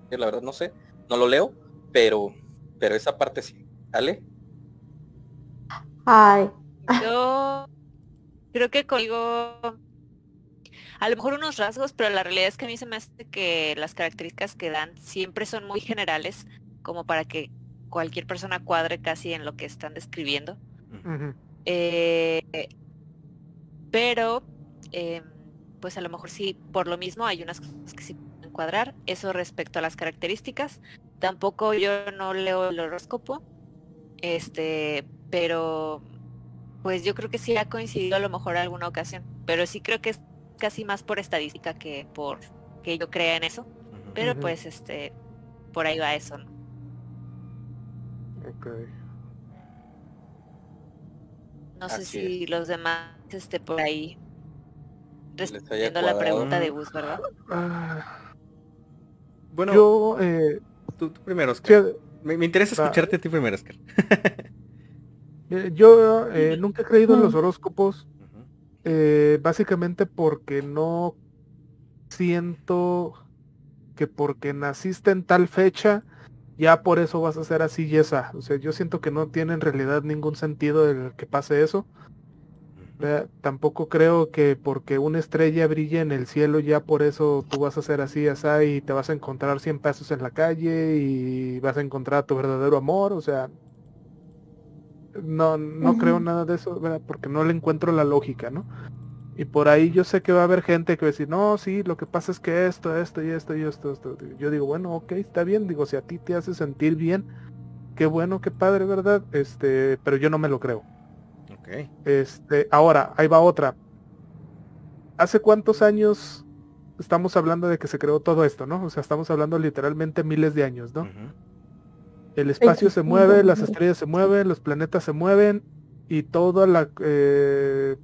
La verdad no sé, no lo leo, pero, pero esa parte sí. ¿Vale? Ay. Yo creo que conmigo a lo mejor unos rasgos, pero la realidad es que a mí se me hace que las características que dan siempre son muy generales, como para que cualquier persona cuadre casi en lo que están describiendo. Eh, pero, em, pues a lo mejor sí, por lo mismo hay unas cosas que sí pueden cuadrar. Eso respecto a las características. Tampoco yo no leo el horóscopo, este, pero pues yo creo que sí ha coincidido a lo mejor alguna ocasión, pero sí creo que es casi más por estadística que por que yo crea en eso. Pero pues este, por ahí va eso, ¿no? No sé si los demás este por ahí respondiendo la pregunta de Gus, ¿verdad? Ah. bueno, yo eh, tú, primero, Oscar. me, interesa escucharte a ti primero, Oscar. Eh, yo eh, nunca he creído en los horóscopos, básicamente porque no siento que porque naciste en tal fecha ya por eso vas a ser así y esa. O sea, yo siento que no tiene en realidad ningún sentido el que pase eso. tampoco creo que porque una estrella brille en el cielo ya por eso tú vas a ser así, esa y te vas a encontrar 100 pesos en la calle y vas a encontrar tu verdadero amor. O sea, no, no creo nada de eso, porque no le encuentro la lógica, ¿no? Y por ahí yo sé que va a haber gente que va a decir, no, sí, lo que pasa es que esto, esto y esto y esto, esto. Yo digo, bueno, ok, está bien. Digo, si a ti te hace sentir bien, qué bueno, qué padre, ¿verdad? Este, pero yo no me lo creo. Ok. Este, ahora, ahí va otra. ¿Hace cuántos años estamos hablando de que se creó todo esto, no? O sea, estamos hablando literalmente miles de años, ¿no? El espacio se mueve, las estrellas se mueven, los planetas se mueven y toda la... Eh,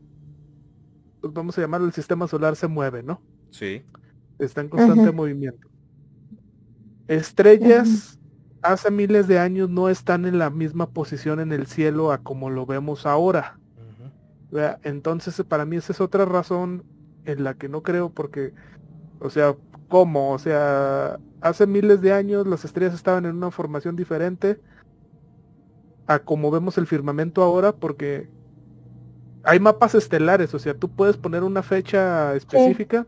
vamos a llamarlo el sistema solar se mueve, ¿no? Sí. Está en constante movimiento. Estrellas hace miles de años no están en la misma posición en el cielo a como lo vemos ahora. Entonces para mí esa es otra razón en la que no creo porque, o sea, ¿cómo? O sea, hace miles de años las estrellas estaban en una formación diferente a como vemos el firmamento ahora porque hay mapas estelares, o sea, tú puedes poner una fecha específica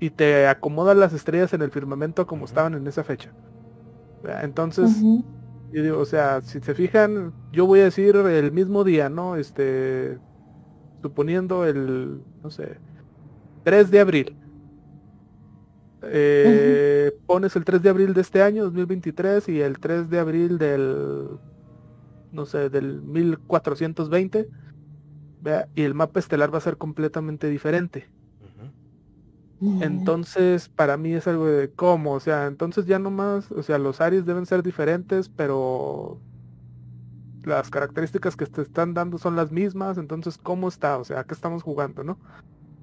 y te acomodan las estrellas en el firmamento como estaban en esa fecha. Entonces, yo digo, o sea, si se fijan, yo voy a decir el mismo día, ¿no? Este, suponiendo el, no sé, 3 de abril. Eh, pones el 3 de abril de este año, 2023, y el 3 de abril del, no sé, del 1420 y el mapa estelar va a ser completamente diferente. Entonces, para mí es algo de cómo, o sea, entonces ya no más, o sea, los Aries deben ser diferentes, pero las características que te están dando son las mismas, entonces, ¿cómo está? O sea, ¿qué estamos jugando, no?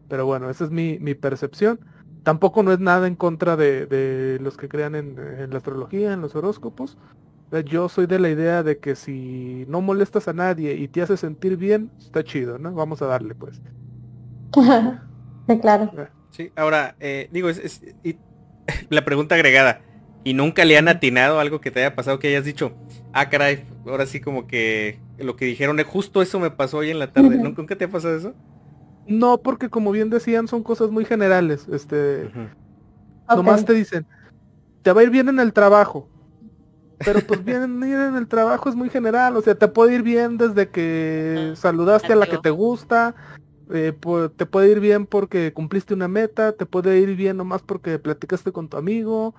Pero bueno, esa es mi, mi percepción. Tampoco no es nada en contra de, de los que crean en, en, la astrología, en los horóscopos. Yo soy de la idea de que si no molestas a nadie y te hace sentir bien, está chido, ¿no? Vamos a darle, pues. sí, claro. Sí, ahora, eh, digo, es, la pregunta agregada. ¿Y nunca le han atinado algo que te haya pasado que hayas dicho, ah, caray, ahora sí como que lo que dijeron, justo eso me pasó hoy en la tarde. ¿Nunca te ha pasado eso? No, porque como bien decían, son cosas muy generales. Este, nomás te dicen, te va a ir bien en el trabajo pero pues bien ir en el trabajo es muy general, o sea, te puede ir bien desde que saludaste a la que te gusta, Eh, te puede ir bien porque cumpliste una meta, te puede ir bien nomás porque platicaste con tu amigo.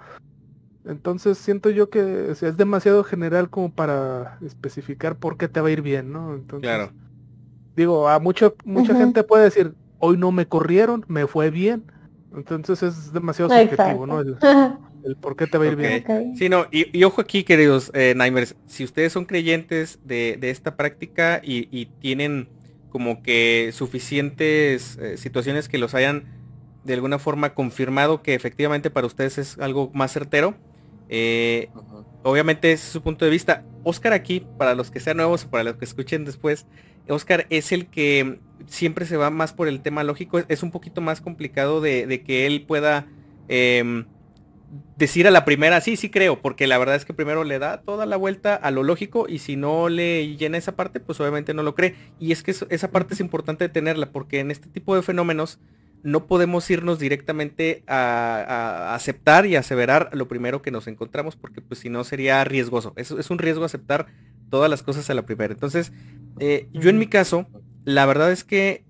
Entonces siento yo que es demasiado general como para especificar por qué te va a ir bien, ¿no? Entonces, claro. Digo, a mucho, mucha gente puede decir, hoy no me corrieron, me fue bien. Entonces es demasiado subjetivo, ¿no? El, por qué te va a ir bien. Sí, no, y, ojo aquí, queridos eh, Nimers, si ustedes son creyentes de, esta práctica y, tienen como que suficientes eh, situaciones que los hayan de alguna forma confirmado que efectivamente para ustedes es algo más certero, eh, obviamente ese es su punto de vista. Oscar aquí, para los que sean nuevos o para los que escuchen después, Oscar es el que siempre se va más por el tema lógico. Es un poquito más complicado de, que él pueda em, decir a la primera, sí, sí creo, porque la verdad es que primero le da toda la vuelta a lo lógico y si no le llena esa parte, pues obviamente no lo cree. Y es que esa parte es importante tenerla, porque en este tipo de fenómenos no podemos irnos directamente a, aceptar y aseverar lo primero que nos encontramos, porque pues si no sería riesgoso. Es, es un riesgo aceptar todas las cosas a la primera. Entonces, eh, yo en mi caso, la verdad es que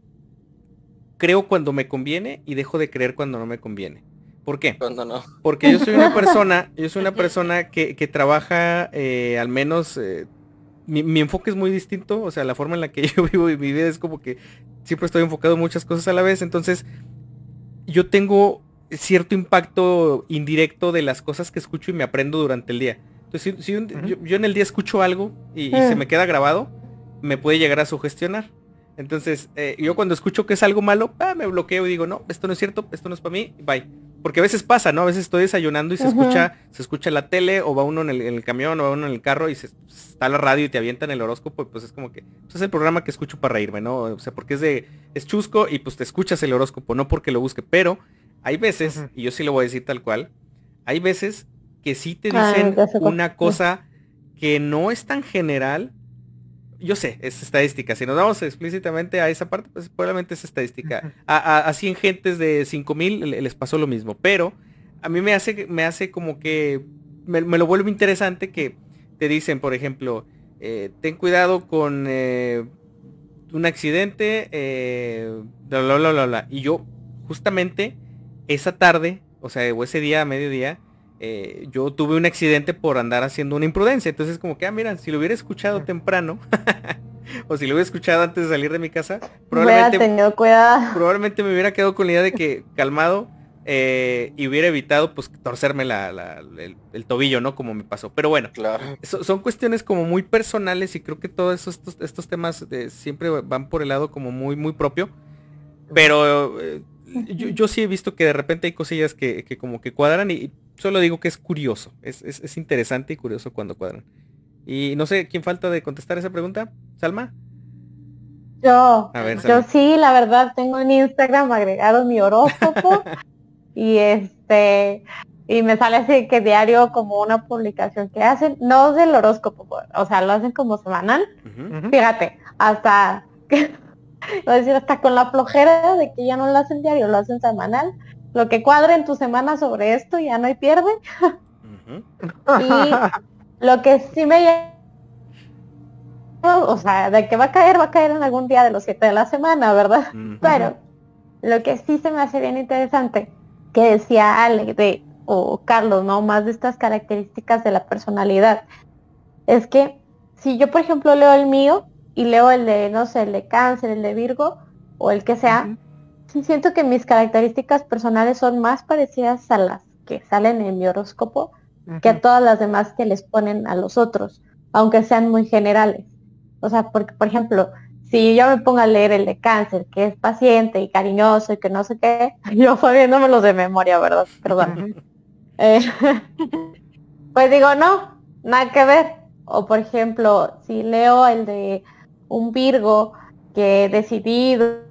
creo cuando me conviene y dejo de creer cuando no me conviene. ¿Por qué? Cuando no. Porque yo soy una persona, yo soy una persona que, trabaja eh, al menos eh, mi, enfoque es muy distinto, o sea, la forma en la que yo vivo mi vida es como que siempre estoy enfocado en muchas cosas a la vez, entonces yo tengo cierto impacto indirecto de las cosas que escucho y me aprendo durante el día. Entonces, si, yo, en el día escucho algo y, se me queda grabado, me puede llegar a sugestionar. Entonces, eh, yo cuando escucho que es algo malo, ah, me bloqueo y digo, no, esto no es cierto, esto no es para mí, bye. Porque a veces pasa, ¿no? A veces estoy desayunando y se escucha, se escucha la tele, o va uno en el, camión, o va uno en el carro y se, está la radio y te avientan el horóscopo, pues es como que, pues es el programa que escucho para reírme, ¿no? O sea, porque es de, es chusco y pues te escuchas el horóscopo, no porque lo busque, pero hay veces, y yo sí lo voy a decir tal cual, hay veces que sí te dicen una cosa que no es tan general, yo sé, es estadística. Si nos vamos explícitamente a esa parte, pues probablemente es estadística. A, a, 100 gentes de 5000 les pasó lo mismo. Pero a mí me hace, me hace como que me, lo vuelve interesante que te dicen, por ejemplo, eh, ten cuidado con eh, un accidente, eh, bla, bla, bla, bla, bla. Y yo, justamente, esa tarde, o sea, o ese día, a mediodía, eh, yo tuve un accidente por andar haciendo una imprudencia. Entonces como que, ah, mira, si lo hubiera escuchado temprano, o si lo hubiera escuchado antes de salir de mi casa, probablemente, probablemente me hubiera quedado con la idea de que calmado eh, y hubiera evitado pues torcerme la, el, tobillo, ¿no? Como me pasó. Pero bueno, claro. son cuestiones como muy personales y creo que todos estos, estos temas siempre van por el lado como muy, muy propio. Pero eh, yo, sí he visto que de repente hay cosillas que, que como que cuadran y solo digo que es curioso, es, interesante y curioso cuando cuadran. Y no sé, ¿quién falta de contestar esa pregunta? ¿Salma? Yo, yo sí, la verdad, tengo en Instagram agregado mi horóscopo y este, y me sale así que diario como una publicación que hacen, no del horóscopo, o sea, lo hacen como semanal. Fíjate, hasta, voy a decir, hasta con la flojera de que ya no lo hacen diario, lo hacen semanal lo que cuadre en tu semana sobre esto, ya no hay pierde. y lo que sí me o sea, de que va a caer, va a caer en algún día de los siete de la semana, ¿verdad? Pero lo que sí se me hace bien interesante, que decía Ale de, o Carlos, ¿no? Más de estas características de la personalidad, es que si yo, por ejemplo, leo el mío y leo el de, no sé, el de cáncer, el de Virgo, o el que sea, Sí, siento que mis características personales son más parecidas a las que salen en mi horóscopo que a todas las demás que les ponen a los otros, aunque sean muy generales. O sea, porque, por ejemplo, si yo me pongo a leer el de cáncer, que es paciente y cariñoso y que no sé qué, yo sabiéndome los de memoria, ¿verdad? Perdón. Eh, pues digo, no, nada que ver. O por ejemplo, si leo el de un Virgo que he decidido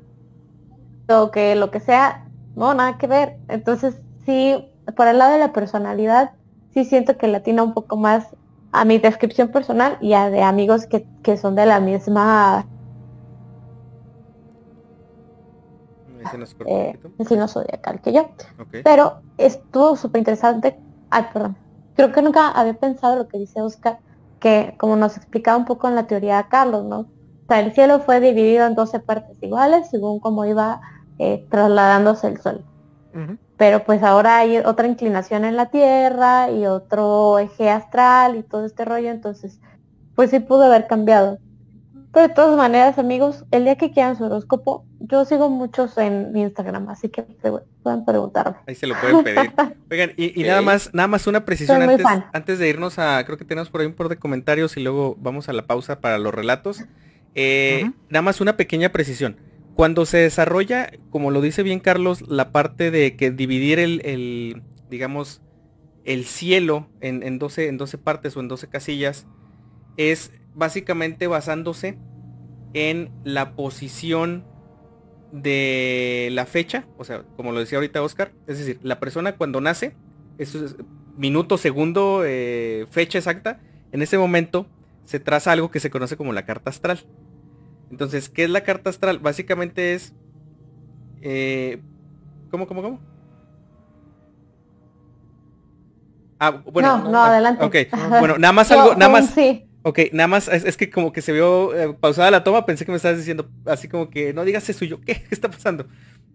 o que lo que sea, no, nada que ver. Entonces, sí, por el lado de la personalidad, sí siento que latina un poco más a mi descripción personal y a de amigos que, son de la misma eh, no zodiacal que yo. Pero estuvo súper interesante. Ay, perdón. Creo que nunca había pensado lo que dice Oscar, que como nos explicaba un poco en la teoría de Carlos, ¿no? sea, el cielo fue dividido en 12 partes iguales según cómo iba eh, trasladándose el sol. Pero pues ahora hay otra inclinación en la Tierra y otro eje astral y todo este rollo, entonces pues sí pudo haber cambiado. Pero de todas maneras, amigos, el día que quieran su horóscopo, yo sigo muchos en mi Instagram, así que pueden preguntarme. Ahí se lo pueden pedir. Oigan, y, nada más, nada más una precisión antes, de irnos a, creo que tenemos por ahí un par de comentarios y luego vamos a la pausa para los relatos. Eh, nada más una pequeña precisión. Cuando se desarrolla, como lo dice bien Carlos, la parte de que dividir el, digamos, el cielo en, en, 12, en 12 partes o en 12 casillas, es básicamente basándose en la posición de la fecha, o sea, como lo decía ahorita Oscar, es decir, la persona cuando nace, minuto, segundo, eh, fecha exacta, en ese momento se traza algo que se conoce como la carta astral. Entonces, ¿qué es la carta astral? Básicamente es... Eh, ¿Cómo, cómo, cómo? Ah, bueno. No, no, adelante. Ok, bueno, nada más algo, nada más... Sí. Ok, nada más, es, que como que se vio eh, pausada la toma, pensé que me estabas diciendo así como que no digas eso y yo, ¿qué? ¿Qué está pasando?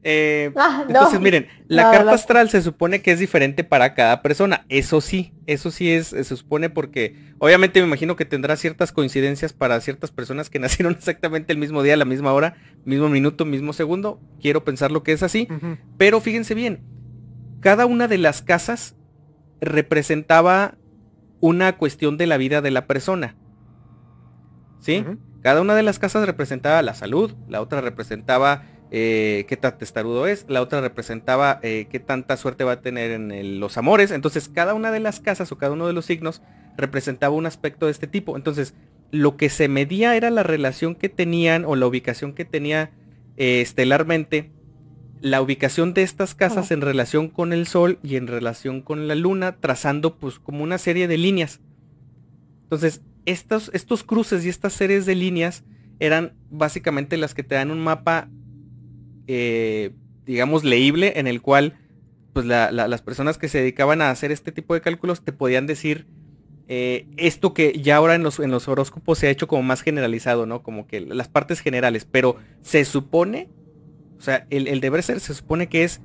Eh, ah, entonces, miren, la carta astral se supone que es diferente para cada persona. Eso sí, eso sí es, se supone porque obviamente me imagino que tendrá ciertas coincidencias para ciertas personas que nacieron exactamente el mismo día, la misma hora, mismo minuto, mismo segundo. Quiero pensar lo que es así. Pero fíjense bien, cada una de las casas representaba una cuestión de la vida de la persona. ¿Sí? Cada una de las casas representaba la salud, la otra representaba eh, qué tan testarudo es, la otra representaba eh, qué tanta suerte va a tener en los amores. Entonces, cada una de las casas o cada uno de los signos representaba un aspecto de este tipo. Entonces, lo que se medía era la relación que tenían o la ubicación que tenía eh, estelarmente la ubicación de estas casas en relación con el Sol y en relación con la Luna, trazando pues como una serie de líneas. Entonces, estos, estos cruces y estas series de líneas eran básicamente las que te dan un mapa, eh, digamos, leíble en el cual pues las personas que se dedicaban a hacer este tipo de cálculos te podían decir eh, esto que ya ahora en los, en los horóscopos se ha hecho como más generalizado, ¿no? Como que las partes generales, pero se supone o sea, el, deber ser se supone que es,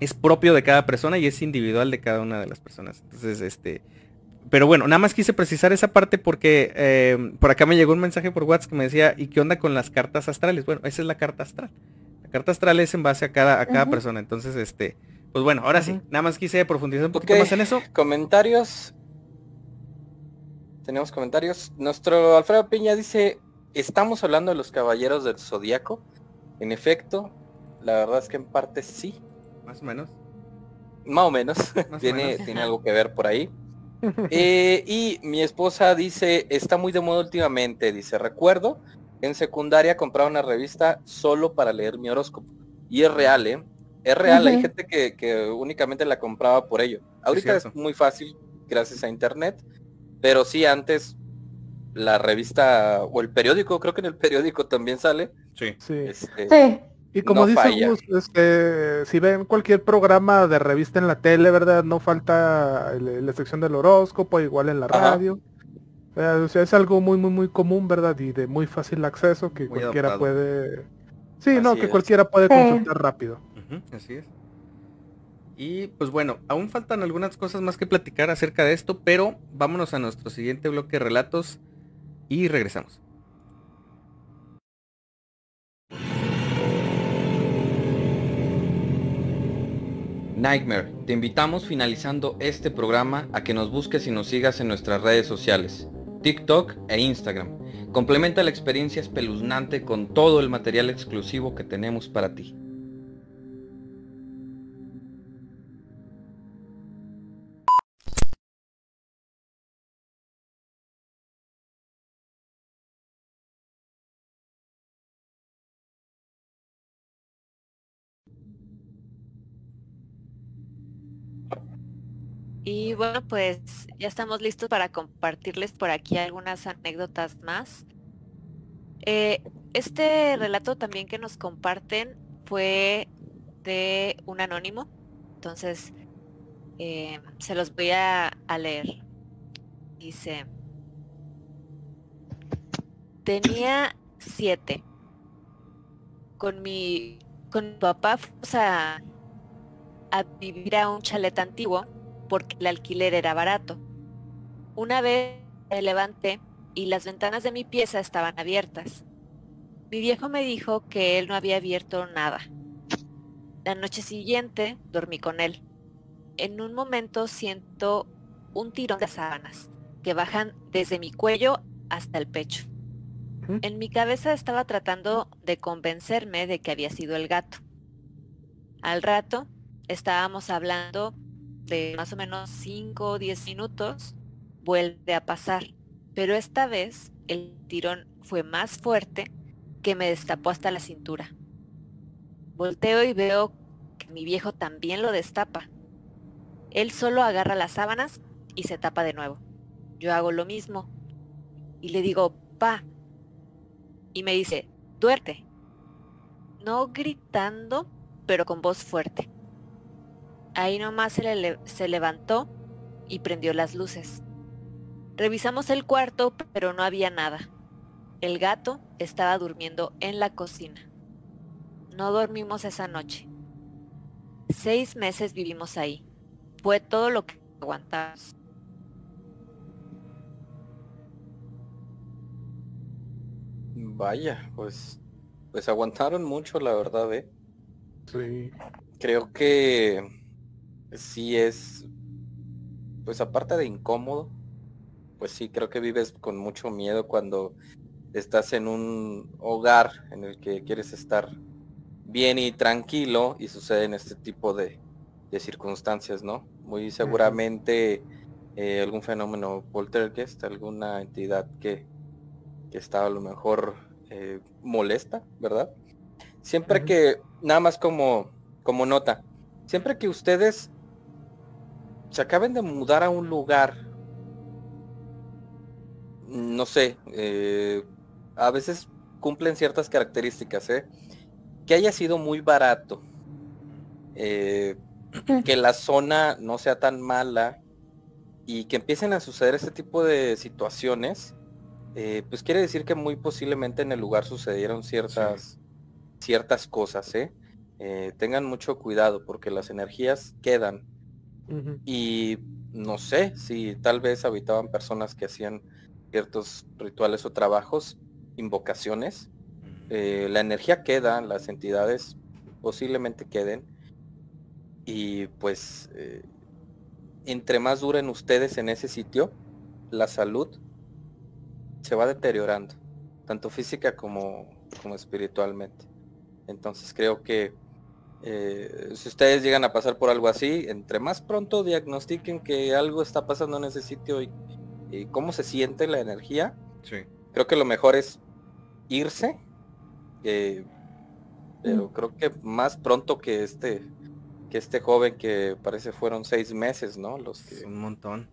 es propio de cada persona y es individual de cada una de las personas. Entonces, este... Pero bueno, nada más quise precisar esa parte porque eh, por acá me llegó un mensaje por WhatsApp que me decía, ¿y qué onda con las cartas astrales? Bueno, esa es la carta astral. Carta astral es en base a cada, a cada persona. Entonces, este, pues bueno, ahora sí, nada más quise profundizar un poquito más en eso. Comentarios. Tenemos comentarios. Nuestro Alfredo Piña dice, estamos hablando de los caballeros del zodiaco. En efecto, la verdad es que en parte sí. Más o menos. Más o menos. tiene, tiene algo que ver por ahí. Eh, y mi esposa dice, está muy de moda últimamente, dice, recuerdo, en secundaria compraba una revista solo para leer mi horóscopo. Y es real, ¿eh? Es real, hay gente que, únicamente la compraba por ello. Ahorita es, muy fácil gracias a internet, pero sí antes la revista o el periódico, creo que en el periódico también sale, Sí. Este, y como dice Gus, este, si ven cualquier programa de revista en la tele, ¿verdad? No falta la sección del horóscopo, igual en la radio. O sea, es algo muy, muy, muy común, ¿verdad? Y de muy fácil acceso que cualquiera puede... Sí, no, que cualquiera puede consultar rápido. así es. Y pues bueno, aún faltan algunas cosas más que platicar acerca de esto, pero vámonos a nuestro siguiente bloque de relatos y regresamos. Nightmare, te invitamos finalizando este programa a que nos busques y nos sigas en nuestras redes sociales, TikTok e Instagram. Complementa la experiencia espeluznante con todo el material exclusivo que tenemos para ti. Y bueno, pues ya estamos listos para compartirles por aquí algunas anécdotas más. Eh, este relato también que nos comparten fue de un anónimo, entonces eh, se los voy a, a leer. Dice, Tenía siete. Con mi, con mi papá fuimos a, a vivir a un chalet antiguo porque el alquiler era barato. Una vez me levanté y las ventanas de mi pieza estaban abiertas. Mi viejo me dijo que él no había abierto nada. La noche siguiente dormí con él. En un momento siento un tirón de sábanas que bajan desde mi cuello hasta el pecho. En mi cabeza estaba tratando de convencerme de que había sido el gato. Al rato estábamos hablando de más o menos 5 o 10 minutos, vuelve a pasar, pero esta vez el tirón fue más fuerte que me destapó hasta la cintura. Volteo y veo que mi viejo también lo destapa. Él solo agarra las sábanas y se tapa de nuevo. Yo hago lo mismo y le digo, pa. Y me dice, duerte. No gritando, pero con voz fuerte. Ahí nomás se, se levantó y prendió las luces. Revisamos el cuarto, pero no había nada. El gato estaba durmiendo en la cocina. No dormimos esa noche. Seis meses vivimos ahí. Fue todo lo que aguantamos. Vaya, pues, pues aguantaron mucho, la verdad, ¿eh? Sí. Creo que sí es, pues aparte de incómodo, pues sí, creo que vives con mucho miedo cuando estás en un hogar en el que quieres estar bien y tranquilo y suceden este tipo de, circunstancias, ¿no? Muy seguramente eh, algún fenómeno poltergeist, alguna entidad que, que está a lo mejor eh, molesta, ¿verdad? Siempre que, nada más como, como nota, siempre que ustedes se acaben de mudar a un lugar, no sé, eh, a veces cumplen ciertas características, ¿eh? Que haya sido muy barato, eh, que la zona no sea tan mala y que empiecen a suceder este tipo de situaciones, eh, pues quiere decir que muy posiblemente en el lugar sucedieron ciertas, ciertas cosas, ¿eh? tengan mucho cuidado porque las energías quedan y no sé si tal vez habitaban personas que hacían ciertos rituales o trabajos invocaciones, eh, la energía queda, las entidades posiblemente queden y pues eh, entre más duren ustedes en ese sitio, la salud se va deteriorando, tanto física como, como espiritualmente. Entonces creo que eh, si ustedes llegan a pasar por algo así, entre más pronto diagnostiquen que algo está pasando en ese sitio y, y cómo se siente la energía, sí. creo que lo mejor es irse, pero mm. creo que más pronto que este que este joven que parece fueron seis meses, ¿no? Los que un montón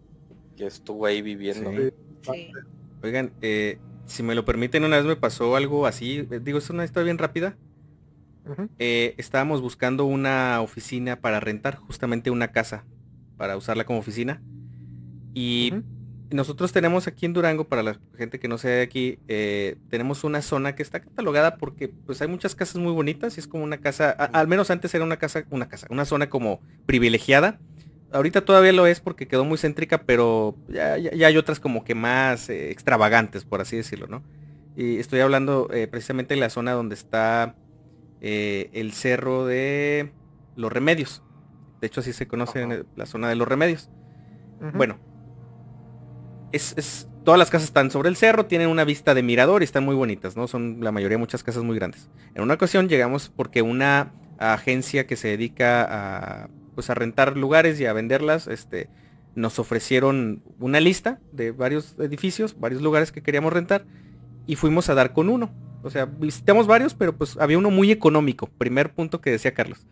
que estuvo ahí viviendo. Oigan, eh, si me lo permiten, una vez me pasó algo así. Eh, digo, es una historia bien rápida. Eh, estábamos buscando una oficina para rentar, justamente una casa, para usarla como oficina. Y nosotros tenemos aquí en Durango, para la gente que no sea de aquí, eh, tenemos una zona que está catalogada porque pues hay muchas casas muy bonitas y es como una casa, al menos antes era una casa, una casa, una zona como privilegiada. Ahorita todavía lo es porque quedó muy céntrica, pero ya, hay otras como que más eh, extravagantes, por así decirlo, ¿no? Y estoy hablando eh, precisamente en la zona donde está el cerro de los remedios. De hecho así se conoce la zona de los remedios. Bueno, es, todas las casas están sobre el cerro, tienen una vista de mirador y están muy bonitas, ¿no? Son la mayoría muchas casas muy grandes. En una ocasión llegamos porque una agencia que se dedica a pues a rentar lugares y a venderlas, este, nos ofrecieron una lista de varios edificios, varios lugares que queríamos rentar y fuimos a dar con uno. O sea, visitamos varios, pero pues había uno muy económico. Primer punto que decía Carlos.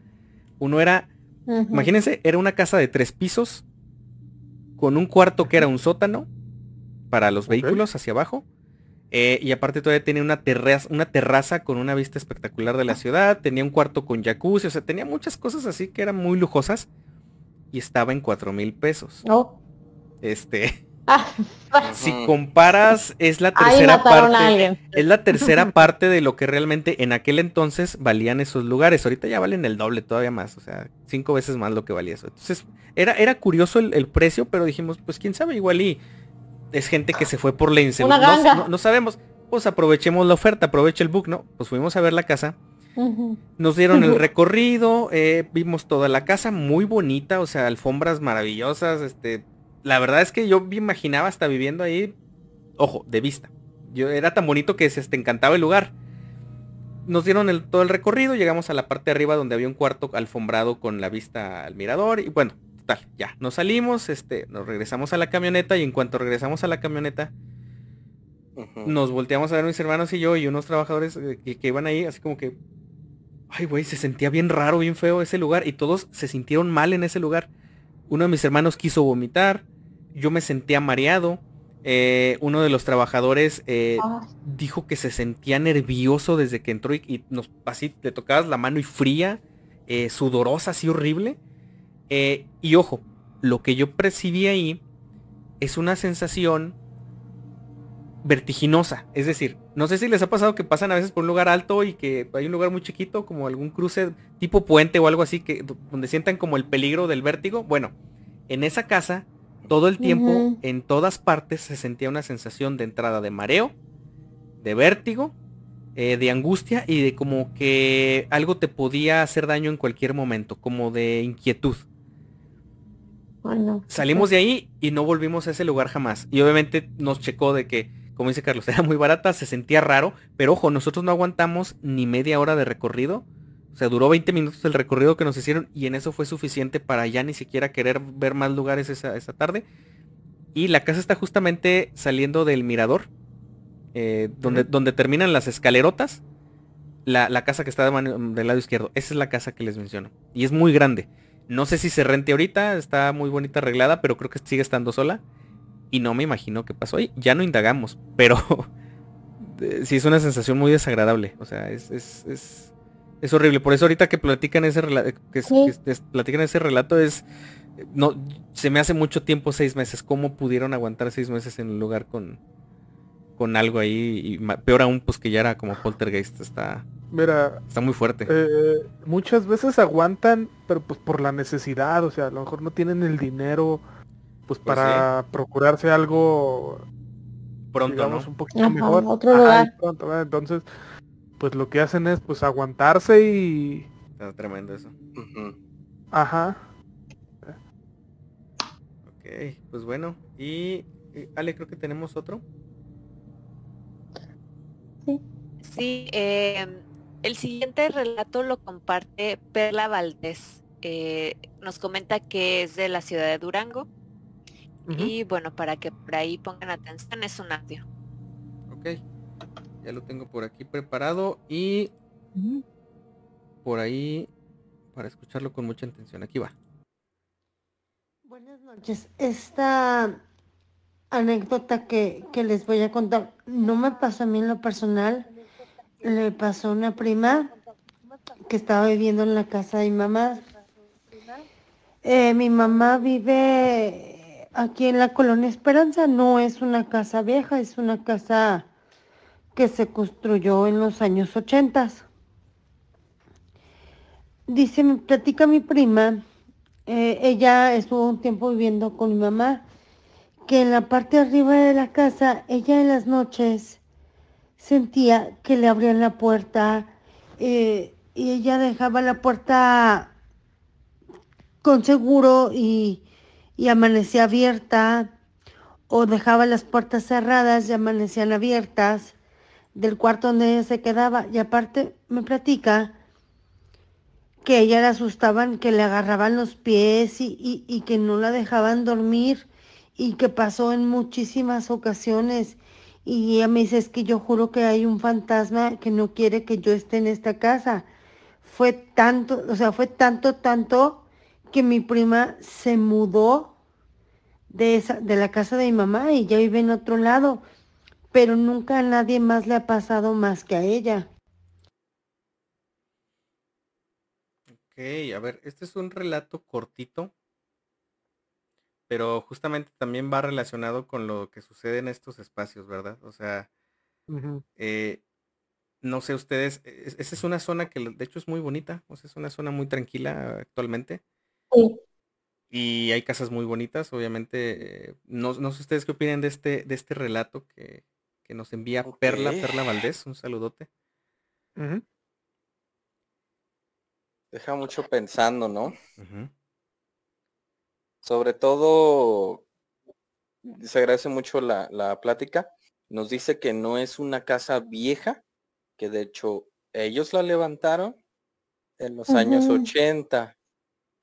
Uno era, imagínense, era una casa de tres pisos con un cuarto que era un sótano para los vehículos hacia abajo. Eh, y aparte todavía tenía una terraza, una terraza con una vista espectacular de la ciudad. Tenía un cuarto con jacuzzi. O sea, tenía muchas cosas así que eran muy lujosas. Y estaba en cuatro mil pesos. Oh. Este. Ah, si comparas, es la tercera parte. Es la tercera parte de lo que realmente en aquel entonces valían esos lugares. Ahorita ya valen el doble, todavía más. O sea, cinco veces más lo que valía eso. Entonces, era, era curioso el, precio, pero dijimos, pues quién sabe, igual y es gente que se fue por la inseguridad. No, sabemos. Pues aprovechemos la oferta, aproveche el book, ¿no? Pues fuimos a ver la casa. Nos dieron el recorrido, eh, vimos toda la casa muy bonita, o sea, alfombras maravillosas, este, la verdad es que yo me imaginaba hasta viviendo ahí, ojo, de vista. Yo era tan bonito que se te encantaba el lugar. Nos dieron el, todo el recorrido, llegamos a la parte de arriba donde había un cuarto alfombrado con la vista al mirador y bueno, total, ya, nos salimos, este, nos regresamos a la camioneta y en cuanto regresamos a la camioneta, nos volteamos a ver mis hermanos y yo y unos trabajadores eh, que, que iban ahí, así como que, ay güey, se sentía bien raro, bien feo ese lugar y todos se sintieron mal en ese lugar. Uno de mis hermanos quiso vomitar, yo me sentía mareado. Eh, uno de los trabajadores eh, ah. dijo que se sentía nervioso desde que entró y, nos así le tocabas la mano y fría, eh, sudorosa, así horrible. y ojo, lo que yo percibí ahí es una sensación vertiginosa. Es decir, no sé si les ha pasado que pasan a veces por un lugar alto y que hay un lugar muy chiquito, como algún cruce tipo puente o algo así, que donde sientan como el peligro del vértigo. Bueno, en esa casa todo el tiempo, en todas partes, se sentía una sensación de entrada de mareo, de vértigo, eh, de angustia y de como que algo te podía hacer daño en cualquier momento, como de inquietud. Salimos de ahí y no volvimos a ese lugar jamás. Y obviamente nos checó de que, como dice Carlos, era muy barata, se sentía raro, pero ojo, nosotros no aguantamos ni media hora de recorrido o sea, duró 20 minutos el recorrido que nos hicieron y en eso fue suficiente para ya ni siquiera querer ver más lugares esa, tarde. Y la casa está justamente saliendo del mirador, eh, donde, donde terminan las escalerotas. La, casa que está del lado izquierdo. Esa es la casa que les menciono. Y es muy grande. No sé si se rente ahorita, está muy bonita arreglada, pero creo que sigue estando sola. Y no me imagino qué pasó ahí. Ya no indagamos, pero sí es una sensación muy desagradable. O sea, es, es es horrible. Por eso ahorita que platican ese relato, que, platican ese relato es no se me hace mucho tiempo seis meses. ¿Cómo pudieron aguantar seis meses en un lugar con con algo ahí? Y peor aún, pues que ya era como poltergeist. Está. Mira, está muy fuerte. Eh, muchas veces aguantan, pero pues por la necesidad, o sea, a lo mejor no tienen el dinero pues, pues para procurarse algo pronto, ¿no? un poquito mejor. Otro lugar. entonces, pues lo que hacen es pues aguantarse y... Está tremendo eso. Ajá. Ok, pues bueno. Y Ale, creo que tenemos otro. Sí. Sí, em, el siguiente relato lo comparte Perla Valdés. Eh, nos comenta que es de la ciudad de Durango. Y bueno, para que por ahí pongan atención, es un audio. Ok. Ya lo tengo por aquí preparado y por ahí para escucharlo con mucha atención. Aquí va. Buenas noches. Esta anécdota que, les voy a contar no me pasó a mí en lo personal. Le pasó a una prima que estaba viviendo en la casa de mi mamá. Eh, mi mamá vive aquí en la colonia Esperanza. No es una casa vieja, es una casa que se construyó en los años 80. Dice, me platica mi prima, eh, ella estuvo un tiempo viviendo con mi mamá, que en la parte de arriba de la casa, ella en las noches sentía que le abrían la puerta eh, y ella dejaba la puerta con seguro y, y amanecía abierta o dejaba las puertas cerradas y amanecían abiertas del cuarto donde ella se quedaba. Y aparte me platica que ella le asustaban, que le agarraban los pies y, y, que no la dejaban dormir y que pasó en muchísimas ocasiones. Y ella me dice, es que yo juro que hay un fantasma que no quiere que yo esté en esta casa. Fue tanto, o sea, fue tanto, tanto que mi prima se mudó de, esa, de la casa de mi mamá y ya vive en otro lado pero nunca a nadie más le ha pasado más que a ella. Ok, a ver, este es un relato cortito, pero justamente también va relacionado con lo que sucede en estos espacios, ¿verdad? O sea, eh, no sé ustedes, e-, esa es una zona que de hecho es muy bonita, o sea, es una zona muy tranquila actualmente. Sí. Y hay casas muy bonitas, obviamente. No, no sé ustedes qué opinan de este, de este relato que, nos envía Perla, Perla Valdés, un saludote. Deja mucho pensando, ¿no? Sobre todo, se agradece mucho la, la, plática. Nos dice que no es una casa vieja, que de hecho ellos la levantaron en los años 80.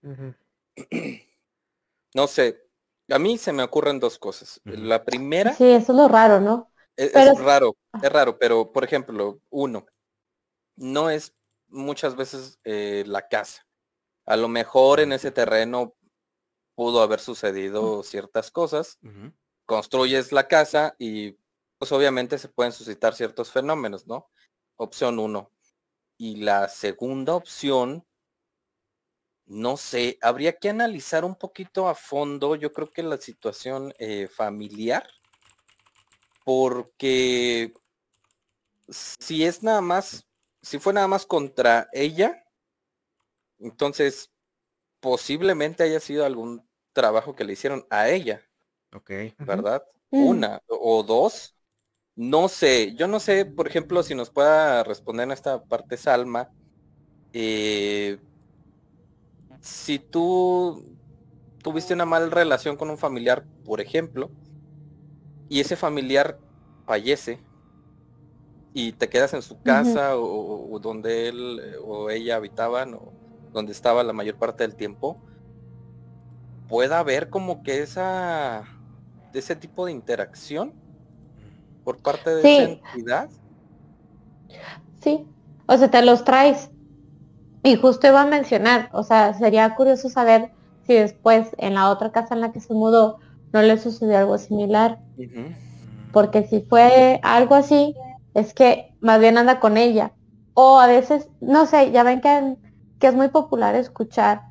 no sé, a mí se me ocurren dos cosas. La primera... Sí, eso es lo raro, ¿no? Es, es raro, ah. es raro, pero por ejemplo, uno, no es muchas veces eh, la casa. A lo mejor en ese terreno pudo haber sucedido ciertas cosas. Construyes la casa y pues obviamente se pueden suscitar ciertos fenómenos, ¿no? Opción uno. Y la segunda opción, no sé, habría que analizar un poquito a fondo, yo creo que la situación eh, familiar, porque si es nada más si fue nada más contra ella, entonces posiblemente haya sido algún trabajo que le hicieron a ella. Ok. ¿Verdad? Una o dos. No sé, yo no sé, por ejemplo, si nos pueda responder en esta parte Salma. Eh, si tú tuviste una mala relación con un familiar, por ejemplo, y ese familiar fallece, y te quedas en su casa o, donde él o ella habitaban o donde estaba la mayor parte del tiempo, pueda haber como que esa ese tipo de interacción por parte de esa entidad. Sí, o sea, te los traes. Y justo iba a mencionar, o sea, sería curioso saber si después en la otra casa en la que se mudó no le sucedió algo similar. Porque si fue algo así, es que más bien anda con ella. O a veces, no sé, ya ven que, que es muy popular escuchar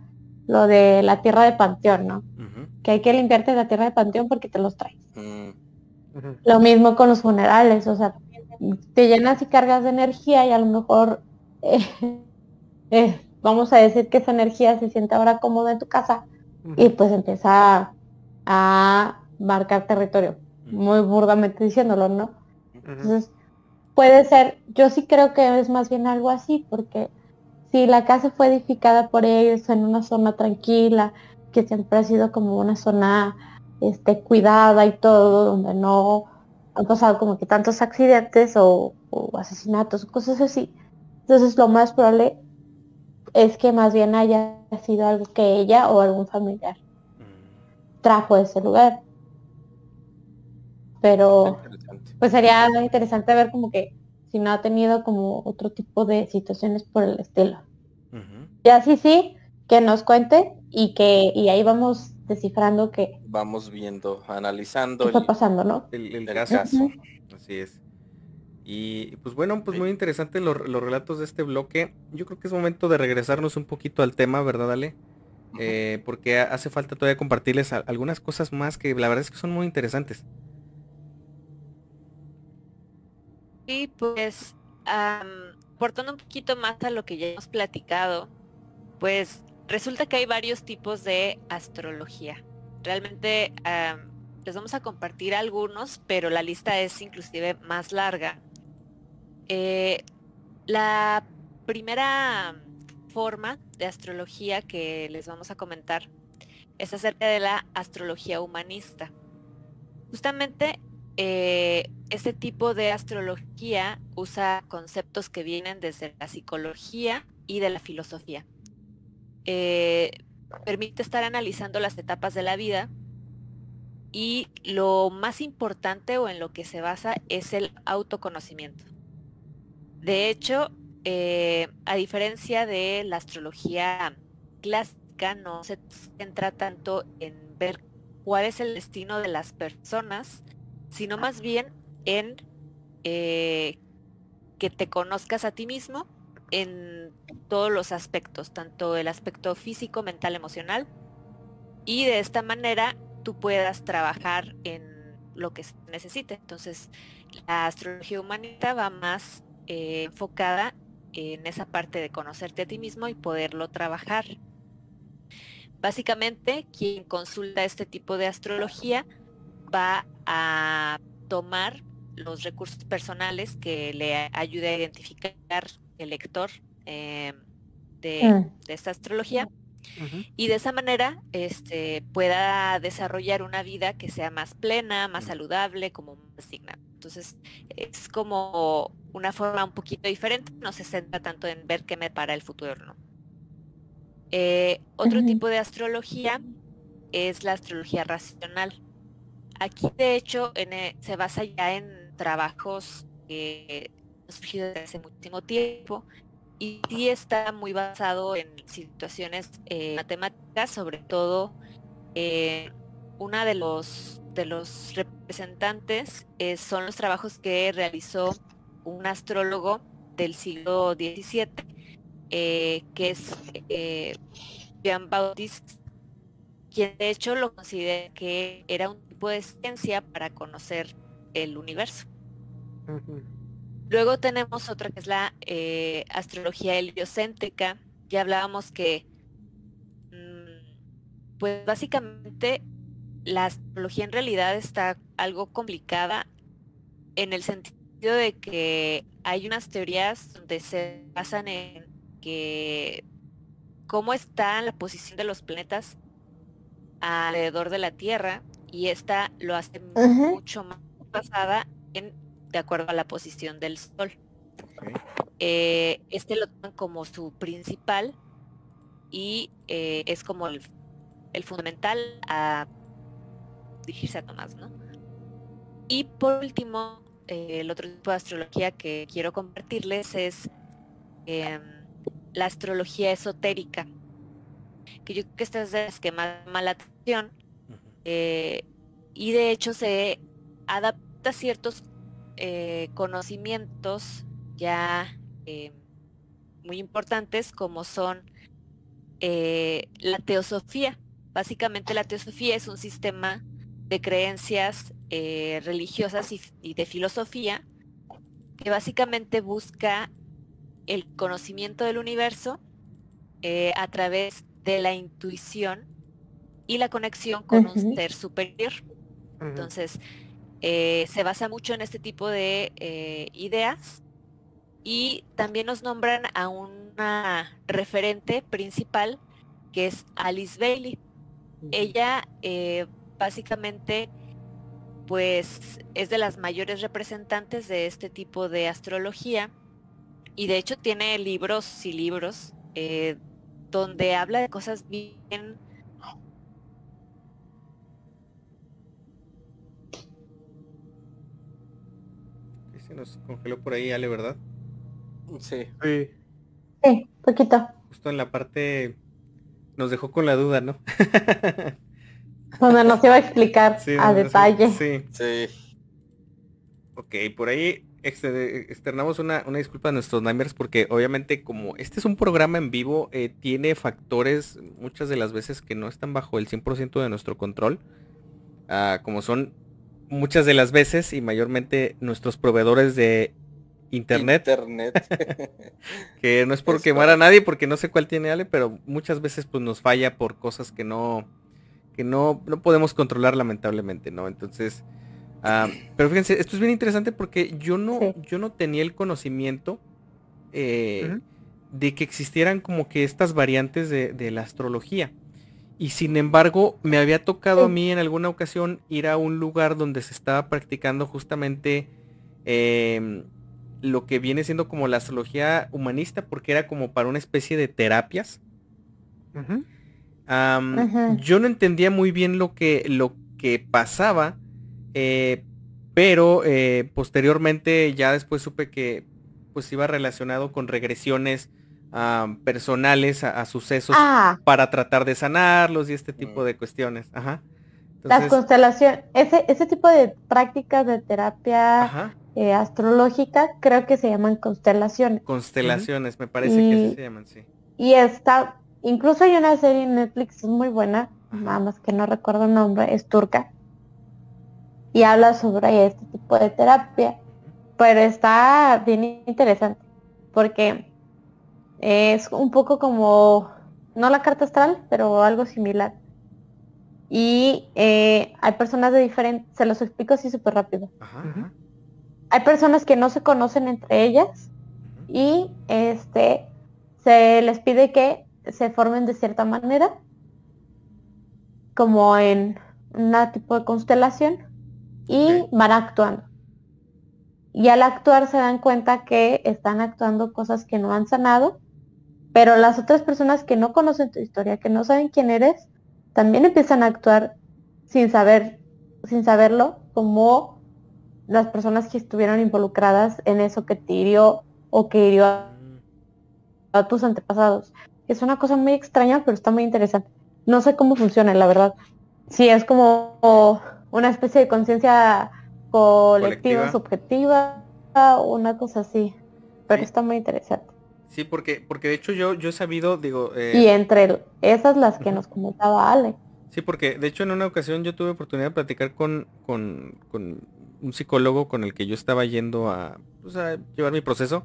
lo de la tierra de panteón, ¿no? Que hay que limpiarte la tierra de panteón porque te los traes. Mm. Lo mismo con los funerales, o sea, te llenas y cargas de energía y a lo mejor, eh, eh, vamos a decir que esa energía se siente ahora cómoda en tu casa y pues empieza a, marcar territorio, muy burdamente diciéndolo, ¿no? Entonces, puede ser, yo sí creo que es más bien algo así, porque si la casa fue edificada por ellos en una zona tranquila, que siempre ha sido como una zona este, cuidada y todo, donde no han pasado como que tantos accidentes o, asesinatos o cosas así. Entonces lo más probable es que más bien haya sido algo que ella o algún familiar. Trajo a ese lugar. Pero pues sería interesante ver como que si no ha tenido como otro tipo de situaciones por el estilo. Ya sí, sí, que nos cuente y que y ahí vamos descifrando que vamos viendo, analizando qué está pasando, ¿no? El, caso. Así es. Y pues bueno, pues muy interesante los, relatos de este bloque. Yo creo que es momento de regresarnos un poquito al tema, ¿verdad, Ale? Eh, porque hace falta todavía compartirles algunas cosas más que la verdad es que son muy interesantes. Y pues, portando un poquito más a lo que ya hemos platicado, pues resulta que hay varios tipos de astrología. Realmente les vamos a compartir algunos, pero la lista es inclusive más larga. Eh, la primera forma de astrología que les vamos a comentar es acerca de la astrología humanista. Justamente eh, este tipo de astrología usa conceptos que vienen desde la psicología y de la filosofía. Eh, permite estar analizando las etapas de la vida y lo más importante o en lo que se basa es el autoconocimiento. De hecho, eh, a diferencia de la astrología clásica, no se centra tanto en ver cuál es el destino de las personas, sino más bien en eh, que te conozcas a ti mismo en todos los aspectos, tanto el aspecto físico, mental, emocional, y de esta manera tú puedas trabajar en lo que se necesite. Entonces, la astrología humanista va más eh, enfocada en esa parte de conocerte a ti mismo y poderlo trabajar. Básicamente, quien consulta este tipo de astrología va a tomar los recursos personales que le ayude a identificar el lector eh, mm. de, esta astrología y de esa manera este, pueda desarrollar una vida que sea más plena, más saludable, como más digna. Entonces es como una forma un poquito diferente, no se centra tanto en ver qué me para el futuro, ¿no? Eh, otro tipo de astrología es la astrología racional. Aquí de hecho e, se basa ya en trabajos que han surgido desde hace muchísimo tiempo y sí está muy basado en situaciones eh, matemáticas, sobre todo eh, una de los de los representantes eh, son los trabajos que realizó un astrólogo del siglo XVII, que es Jean Bautiste, quien de hecho lo considera que era un tipo de ciencia para conocer el universo. Luego tenemos otra que es la eh, astrología heliocéntrica. Ya hablábamos que, mm, pues básicamente la astrología en realidad está algo complicada en el sentido de que hay unas teorías donde se basan en que cómo está la posición de los planetas alrededor de la Tierra y esta lo hace mucho más basada en de acuerdo a la posición del sol. Eh, este lo toman como su principal y eh, es como el, fundamental a dirigirse a Tomás, ¿no? Y por último, eh, el otro tipo de astrología que quiero compartirles es em, la astrología esotérica, que yo creo que esta es de las que más mala atención y de hecho se adapta ciertos eh, conocimientos ya eh, muy importantes como son eh, la teosofía. Básicamente la teosofía es un sistema de creencias religiosas y, de filosofía que básicamente busca el conocimiento del universo a través de la intuición y la conexión con un ser superior. Entonces, eh, se basa mucho en este tipo de eh, ideas y también nos nombran a una referente principal que es Alice Bailey. Ella eh, básicamente pues es de las mayores representantes de este tipo de astrología y de hecho tiene libros y libros donde habla de cosas bien nos congeló por ahí, Ale, ¿verdad? Sí. Sí. Sí, poquito. Justo en la parte nos dejó con la duda, ¿no? Donde nos iba a explicar a detalle. Sí. Sí. Ok, por ahí externamos una, disculpa a nuestros Nightmares porque obviamente como este es un programa en vivo, eh, tiene factores muchas de las veces que no están bajo el 100% de nuestro control. Ah, como son muchas de las veces y mayormente nuestros proveedores de internet. que no es por quemar a nadie porque no sé cuál tiene Ale, pero muchas veces pues nos falla por cosas que no que no, no podemos controlar lamentablemente, ¿no? Entonces, ah, pero fíjense, esto es bien interesante porque yo no, yo no tenía el conocimiento eh, de que existieran como que estas variantes de, de la astrología. Y sin embargo, me había tocado a mí en alguna ocasión ir a un lugar donde se estaba practicando justamente em, lo que viene siendo como la astrología humanista, porque era como para una especie de terapias. Yo no entendía muy bien lo que, lo que pasaba, eh, pero eh, posteriormente ya después supe que pues iba relacionado con regresiones personales a, sucesos ah. para tratar de sanarlos y este tipo de cuestiones. Ajá. Las constelaciones, ese, ese tipo de prácticas de terapia eh, astrológica creo que se llaman constelaciones. Constelaciones, me parece que así se llaman, sí. Y está, incluso hay una serie en Netflix muy buena nada más que no recuerdo el nombre, es turca. Y habla sobre este tipo de terapia. Pero está bien interesante, porque es un poco como, no la carta astral, pero algo similar. Y eh, hay personas de diferentes, se los explico así súper rápido. Hay personas que no se conocen entre ellas y este se les pide que se formen de cierta manera, como en una tipo de constelación, y van actuando. Y al actuar se dan cuenta que están actuando cosas que no han sanado, pero las otras personas que no conocen tu historia, que no saben quién eres, también empiezan a actuar sin saber, sin saberlo, como las personas que estuvieron involucradas en eso que te hirió o que hirió a, a tus antepasados. Es una cosa muy extraña, pero está muy interesante. No sé cómo funciona, la verdad. Sí, es como una especie de conciencia colectiva, subjetiva, una cosa así. Pero está muy interesante. Sí, porque, porque de hecho yo, yo he sabido, digo... Eh, y entre esas las que nos comentaba Ale. Sí, porque de hecho en una ocasión yo tuve oportunidad de platicar con, con, con un psicólogo con el que yo estaba yendo a, pues, a llevar mi proceso.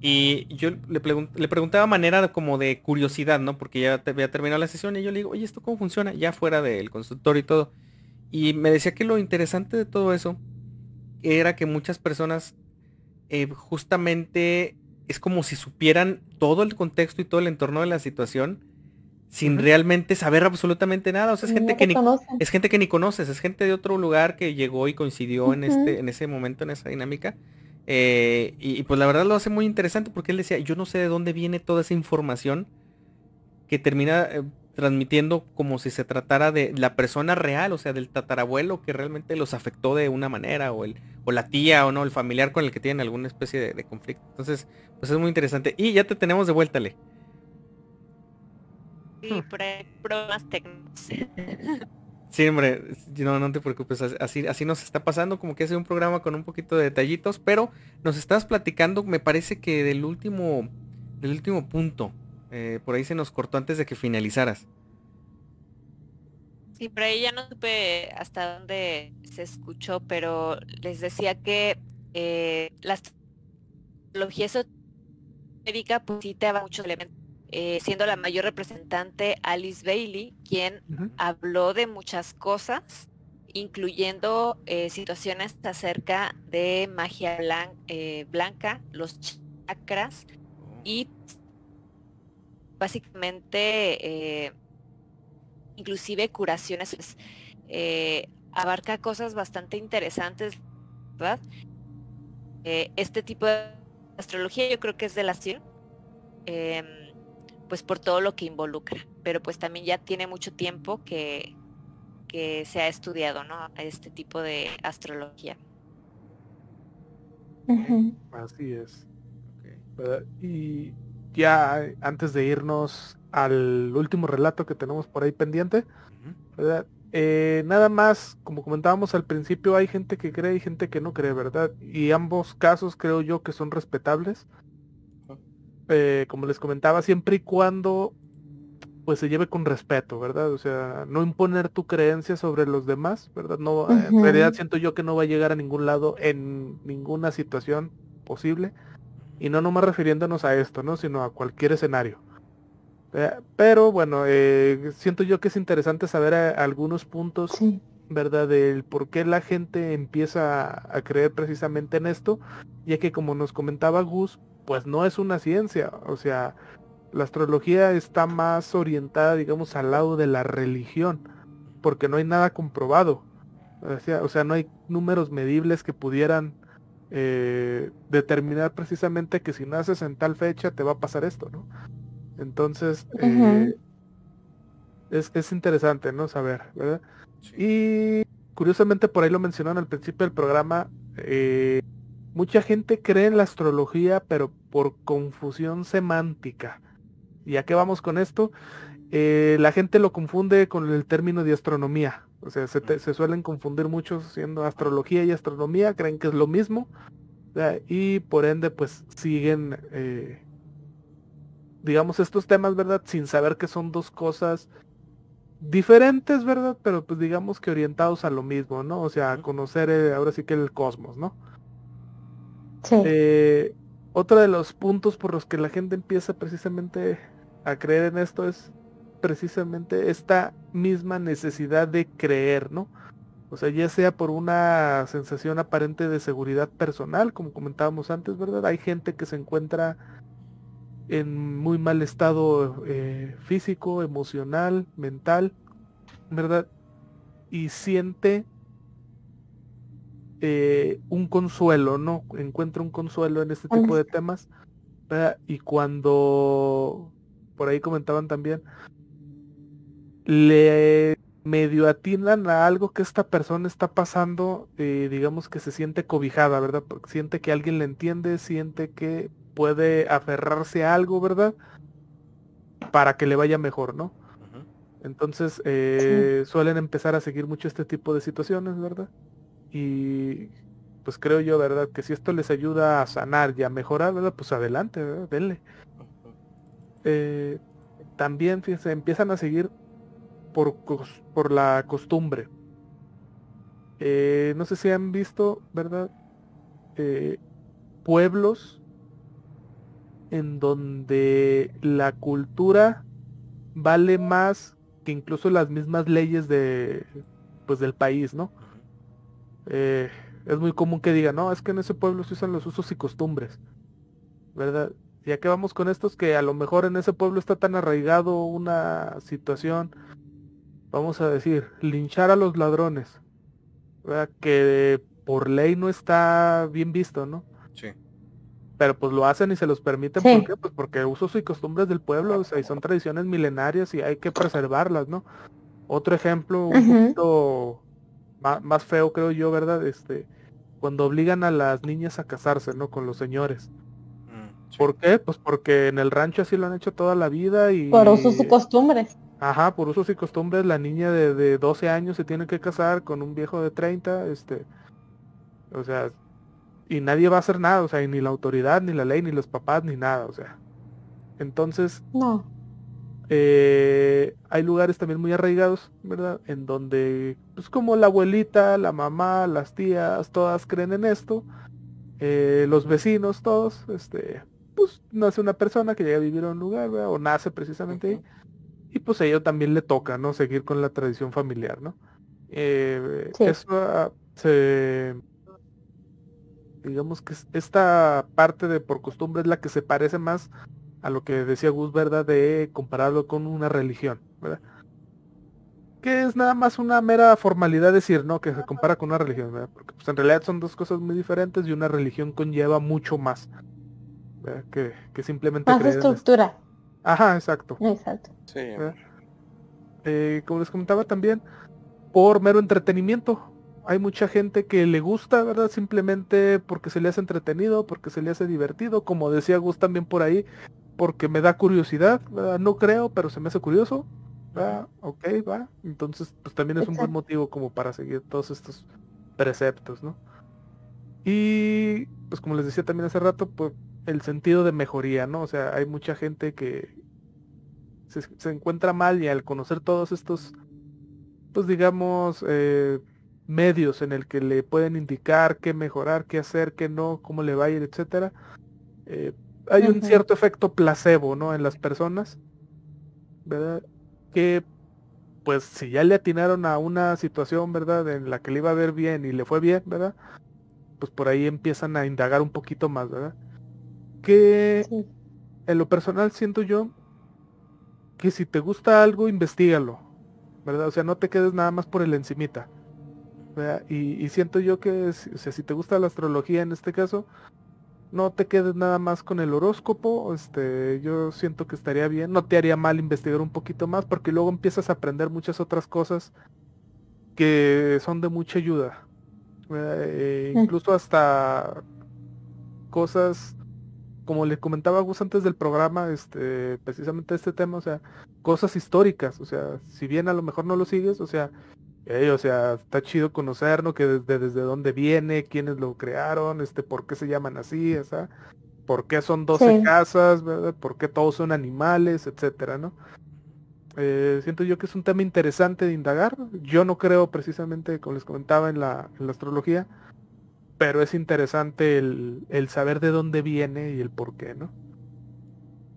Y yo le, le preguntaba manera como de curiosidad, ¿no? Porque ya había terminado la sesión y yo le digo, oye, ¿esto cómo funciona? Ya fuera del consultorio y todo. Y me decía que lo interesante de todo eso era que muchas personas eh, justamente es como si supieran todo el contexto y todo el entorno de la situación sin realmente saber absolutamente nada. O sea, es gente que ni es gente que ni conoces, es gente de otro lugar que llegó y coincidió en este, en ese momento, en esa dinámica. Eh, y, pues la verdad lo hace muy interesante porque él decía, yo no sé de dónde viene toda esa información que termina eh, transmitiendo como si se tratara de la persona real, o sea, del tatarabuelo que realmente los afectó de una manera, o el, o la tía, o no, el familiar con el que tienen alguna especie de, conflicto. Entonces, pues es muy interesante. Y ya te tenemos de vuelta, Le. Sí, por problemas técnicos. Sí, hombre, no, no te preocupes, así, así nos está pasando, como que hace un programa con un poquito de detallitos, pero nos estás platicando, me parece que del último, del último punto, eh, por ahí se nos cortó antes de que finalizaras. Sí, por ahí ya no supe hasta dónde se escuchó, pero les decía que eh, la astrología esotérica pues sí te da muchos elementos. Eh, siendo la mayor representante Alice Bailey, quien habló de muchas cosas, incluyendo situaciones acerca de magia blanca, los chakras y básicamente eh, inclusive curaciones, pues, eh, abarca cosas bastante interesantes, ¿verdad? Eh, este tipo de astrología yo creo que es de la CIR, em, pues por todo lo que involucra, pero pues también ya tiene mucho tiempo que, que se ha estudiado, ¿no? Este tipo de astrología. Así es. Y ya antes de irnos al último relato que tenemos por ahí pendiente, eh, nada más, como comentábamos al principio, hay gente que cree y gente que no cree, ¿verdad? Y ambos casos creo yo que son respetables. Eh, como les comentaba, siempre y cuando pues se lleve con respeto, ¿verdad? O sea, no imponer tu creencia sobre los demás, ¿verdad? No, en realidad siento yo que no va a llegar a ningún lado en ninguna situación posible. Y no nomás refiriéndonos a esto, ¿no? Sino a cualquier escenario. Eh, pero bueno, eh, siento yo que es interesante saber eh, algunos puntos, ¿verdad? Del por qué la gente empieza a creer precisamente en esto, ya que como nos comentaba Gus, pues no es una ciencia, o sea, la astrología está más orientada, digamos, al lado de la religión, porque no hay nada comprobado, o sea, o sea no hay números medibles que pudieran eh, determinar precisamente que si naces en tal fecha te va a pasar esto, ¿no? Entonces, eh, es, interesante, ¿no? Saber, ¿verdad? Y curiosamente por ahí lo mencionaron al principio del programa, eh, mucha gente cree en la astrología, pero por confusión semántica. ¿Y a qué vamos con esto? la gente lo confunde con el término de astronomía. O sea, se, suelen confundir mucho siendo astrología y astronomía, creen que es lo mismo. Y por ende, pues siguen, eh, digamos, estos temas, ¿verdad? Sin saber que son dos cosas diferentes, ¿verdad? Pero pues digamos que orientados a lo mismo, ¿no? O sea, a conocer eh, ahora sí que el cosmos, ¿no? Eh, otro de los puntos por los que la gente empieza precisamente a creer en esto es precisamente esta misma necesidad de creer, ¿no? O sea, ya sea por una sensación aparente de seguridad personal, como comentábamos antes, ¿verdad? Hay gente que se encuentra en muy mal estado eh, físico, emocional, mental, ¿verdad? Y siente eh, un consuelo, ¿no? Encuentra un consuelo en este tipo de temas. ¿verdad? Y cuando, por ahí comentaban también, le medio atinan a algo que esta persona está pasando, eh, digamos que se siente cobijada, ¿verdad? Porque siente que alguien le entiende, siente que puede aferrarse a algo, ¿verdad? Para que le vaya mejor, ¿no? Entonces eh, suelen empezar a seguir mucho este tipo de situaciones, ¿verdad? Y pues creo yo, ¿verdad? Que si esto les ayuda a sanar y a mejorar, ¿verdad? Pues adelante, ¿verdad? Denle. Eh, también, fíjense, empiezan a seguir por, por la costumbre. Eh, no sé si han visto, ¿verdad? Eh, pueblos en donde la cultura vale más que incluso las mismas leyes de pues del país, ¿no? Eh, es muy común que digan, no, es que en ese pueblo se usan los usos y costumbres, ¿verdad? Ya que vamos con estos que a lo mejor en ese pueblo está tan arraigado una situación vamos a decir, linchar a los ladrones, que por ley no está bien visto, ¿no? Sí. Pero pues lo hacen y se los permiten, ¿por qué? Pues porque usos y costumbres del pueblo, o sea, y son tradiciones milenarias y hay que preservarlas, ¿no? Otro ejemplo, un poquito más, feo creo yo, ¿verdad? Este, cuando obligan a las niñas a casarse, ¿no? Con los señores. Mm, ¿Por qué? Pues porque en el rancho así lo han hecho toda la vida y... Por usos y costumbres. Ajá, por usos y costumbres, la niña de, de 12 años se tiene que casar con un viejo de 30, este, o sea, y nadie va a hacer nada, o sea, ni la autoridad, ni la ley, ni los papás, ni nada, o sea. Entonces, no. Eh, hay lugares también muy arraigados, ¿verdad? En donde, pues como la abuelita, la mamá, las tías, todas creen en esto, eh, los vecinos, todos, este, pues nace una persona que llega a vivir a un lugar, ¿verdad? O nace precisamente ahí y pues a ello también le toca, ¿no? Seguir con la tradición familiar, ¿no? Eh, eso ah, se... Digamos que esta parte de por costumbre es la que se parece más a lo que decía Gus, ¿verdad? De compararlo con una religión, ¿verdad? Que es nada más una mera formalidad decir, ¿no? Que se compara con una religión, ¿verdad? Porque pues en realidad son dos cosas muy diferentes y una religión conlleva mucho más. ¿verdad? Que, que simplemente... Más estructura. Ajá, exacto. Exacto. Sí. Eh, como les comentaba también, por mero entretenimiento. Hay mucha gente que le gusta, ¿verdad? Simplemente porque se le hace entretenido, porque se le hace divertido, como decía Gus también por ahí, porque me da curiosidad, No creo, pero se me hace curioso. ¿verdad? Ok, va. Entonces, pues también es un buen motivo como para seguir todos estos preceptos, ¿no? Y pues como les decía también hace rato, pues el sentido de mejoría, ¿no? O sea, hay mucha gente que se, encuentra mal y al conocer todos estos, pues digamos, eh, medios en el que le pueden indicar qué mejorar, qué hacer, qué no, cómo le va a ir, etcétera, eh, hay un cierto efecto placebo, ¿no? En las personas, ¿verdad? Que pues si ya le atinaron a una situación, ¿verdad? En la que le iba a ver bien y le fue bien, ¿verdad? Pues por ahí empiezan a indagar un poquito más, ¿verdad? Que en lo personal siento yo que si te gusta algo, investigalo, ¿verdad? O sea, no te quedes nada más por el encimita. Y, siento yo que, o sea, si te gusta la astrología en este caso, no te quedes nada más con el horóscopo, este, yo siento que estaría bien, no te haría mal investigar un poquito más, porque luego empiezas a aprender muchas otras cosas que son de mucha ayuda. E incluso hasta cosas como le comentaba Gus antes del programa, este, precisamente este tema, o sea, cosas históricas, o sea, si bien a lo mejor no lo sigues, o sea, o sea, está chido conocer, ¿no? Que desde, desde dónde viene, quiénes lo crearon, este, por qué se llaman así, o sea, por qué son 12 casas, ¿verdad? por qué todos son animales, etcétera, ¿no? Eh, siento yo que es un tema interesante de indagar. Yo no creo precisamente, como les comentaba, en la, astrología, pero es interesante el, saber de dónde viene y el por qué, ¿no?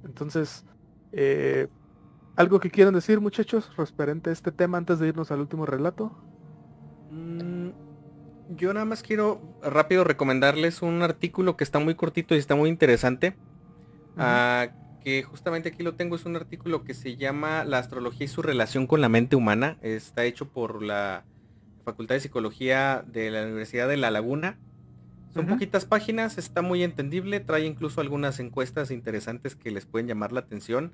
Entonces, eh, ¿algo que quieran decir, muchachos, referente a este tema antes de irnos al último relato? Mm, yo nada más quiero rápido recomendarles un artículo que está muy cortito y está muy interesante que justamente aquí lo tengo, es un artículo que se llama La astrología y su relación con la mente humana. Está hecho por la Facultad de Psicología de la Universidad de La Laguna. Son poquitas páginas, está muy entendible, trae incluso algunas encuestas interesantes que les pueden llamar la atención.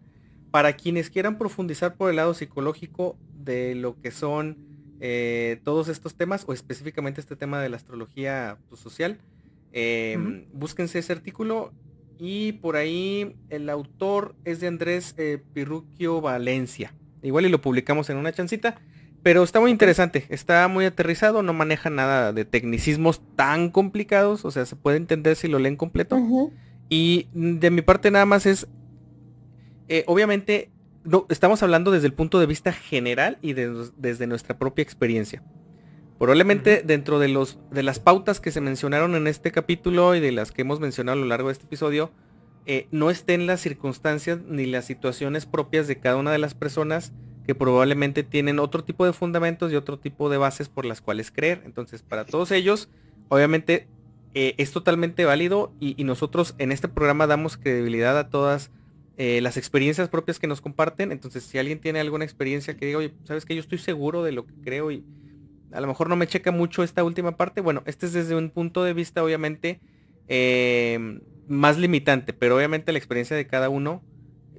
Para quienes quieran profundizar por el lado psicológico de lo que son eh, todos estos temas, o específicamente este tema de la astrología pues, social, em, búsquense ese artículo y por ahí el autor es de Andrés eh, Pirruquio Valencia. Igual y lo publicamos en una chancita. Pero está muy interesante, está muy aterrizado, no maneja nada de tecnicismos tan complicados, o sea, se puede entender si lo leen completo. Y de mi parte nada más es, eh, obviamente, no, estamos hablando desde el punto de vista general y desde nuestra propia experiencia. Probablemente dentro de, los, de las pautas que se mencionaron en este capítulo y de las que hemos mencionado a lo largo de este episodio, eh, no estén las circunstancias ni las situaciones propias de cada una de las personas que probablemente tienen otro tipo de fundamentos y otro tipo de bases por las cuales creer. Entonces, para todos ellos, obviamente eh, es totalmente válido y, nosotros en este programa damos credibilidad a todas eh, las experiencias propias que nos comparten. Entonces, si alguien tiene alguna experiencia que diga, oye, sabes que yo estoy seguro de lo que creo y a lo mejor no me checa mucho esta última parte. Bueno, este es desde un punto de vista obviamente em, más limitante, pero obviamente la experiencia de cada uno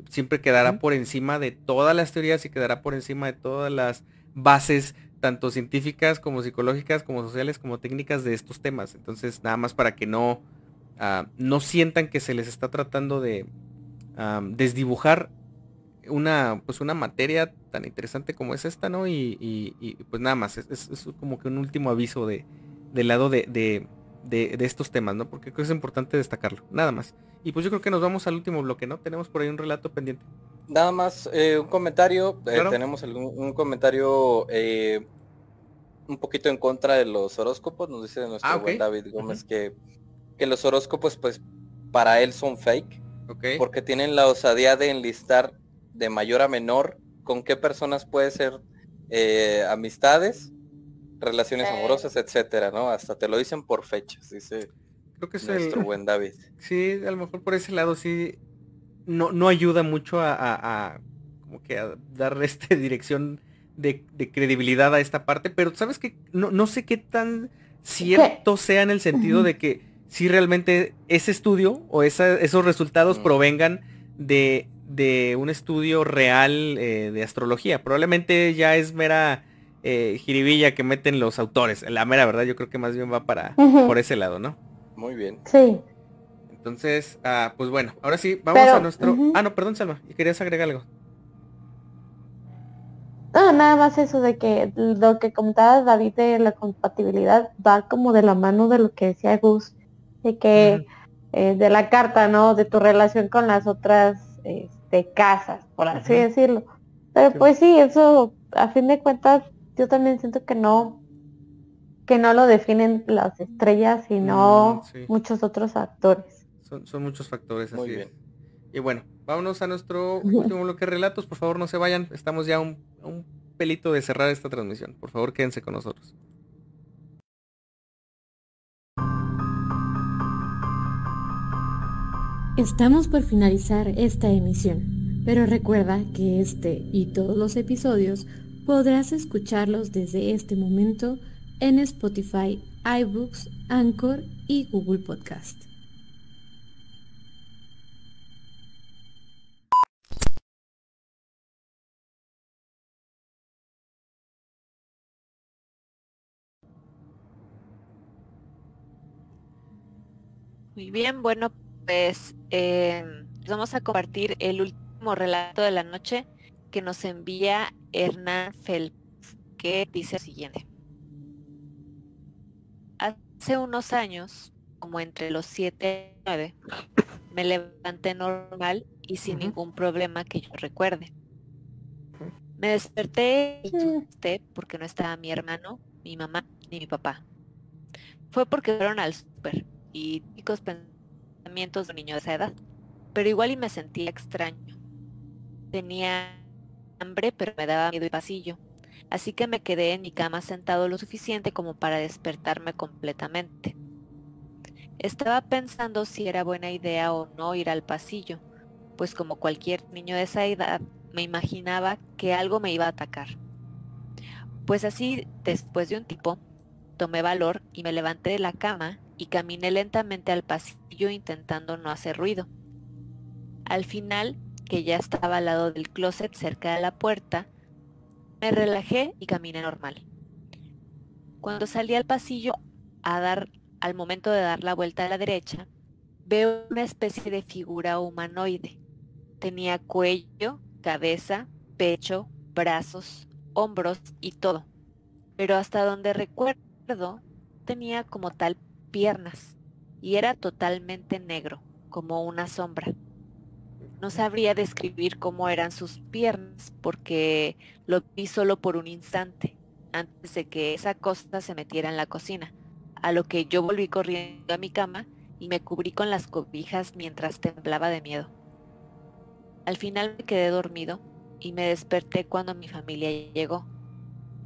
siempre quedará por encima de todas las teorías y quedará por encima de todas las bases, tanto científicas como psicológicas, como sociales, como técnicas de estos temas. Entonces, nada más para que no, ah, no sientan que se les está tratando de desdibujar una, pues una materia tan interesante como es esta, ¿no? Y, pues nada más, es, como que un último aviso de, del lado de, de, estos temas, ¿no? Porque creo que es importante destacarlo, nada más. Y pues yo creo que nos vamos al último bloque, ¿no? Tenemos por ahí un relato pendiente. Nada más, eh, un comentario, eh, tenemos un comentario eh, un poquito en contra de los horóscopos, nos dice nuestro ah, buen David Gómez que, que los horóscopos pues para él son fake. Porque tienen la osadía de enlistar de mayor a menor, con qué personas puede ser eh, amistades, relaciones amorosas, etcétera, ¿no? Hasta te lo dicen por fechas, dice Creo que es nuestro buen David. Sí, a lo mejor por ese lado sí no, no ayuda mucho a, como que a darle esta dirección de, credibilidad a esta parte, pero sabes que no, no sé qué tan cierto sea en el sentido de que si realmente ese estudio o esos resultados mm. provengan de, de un estudio real eh, de astrología. Probablemente ya es mera eh, jiribilla que meten los autores. La mera verdad, yo creo que más bien va para por ese lado, ¿no? Muy bien. Sí. Entonces, ah, pues bueno, ahora sí, vamos a nuestro. Ah, no, perdón, Salma, y querías agregar algo. No, nada más eso de que lo que contaba David de la compatibilidad va como de la mano de lo que decía Gus, de que eh, de la carta, ¿no? De tu relación con las otras de casas, por así decirlo. Pero pues sí, eso a fin de cuentas yo también siento que no que no lo definen las estrellas, sino mm, muchos otros actores. Son, muchos factores, Muy bien. Y bueno, vámonos a nuestro último bloque de relatos. Por favor, no se vayan. Estamos ya un, un pelito de cerrar esta transmisión. Por favor, quédense con nosotros. Estamos por finalizar esta emisión, pero recuerda que este y todos los episodios podrás escucharlos desde este momento en Spotify, iBooks, Anchor y Google Podcast. Muy bien, bueno, pues em, vamos a compartir el último relato de la noche que nos envía Hernán Phelps, que dice lo siguiente. Hace unos años, como entre los 7 y 9, me levanté normal y sin ningún problema que yo recuerde. Me desperté y mm. porque no estaba mi hermano, mi mamá ni mi papá. Fue porque fueron al súper y típicos de un niño de esa edad. Pero igual y me sentía extraño. Tenía hambre, pero me daba miedo el pasillo. Así que me quedé en mi cama sentado lo suficiente como para despertarme completamente. Estaba pensando si era buena idea o no ir al pasillo, pues como cualquier niño de esa edad, me imaginaba que algo me iba a atacar. Pues así, después de un tipo, tomé valor y me levanté de la cama y caminé lentamente al pasillo intentando no hacer ruido. Al final, que ya estaba al lado del closet cerca de la puerta, me relajé y caminé normal. Cuando salí al pasillo a dar al momento de dar la vuelta a la derecha, veo una especie de figura humanoide. Tenía cuello, cabeza, pecho, brazos, hombros y todo. Pero hasta donde recuerdo, tenía como tal piernas y era totalmente negro, como una sombra. No sabría describir cómo eran sus piernas porque lo vi solo por un instante, antes de que esa cosa se metiera en la cocina, a lo que yo volví corriendo a mi cama y me cubrí con las cobijas mientras temblaba de miedo. Al final me quedé dormido y me desperté cuando mi familia llegó.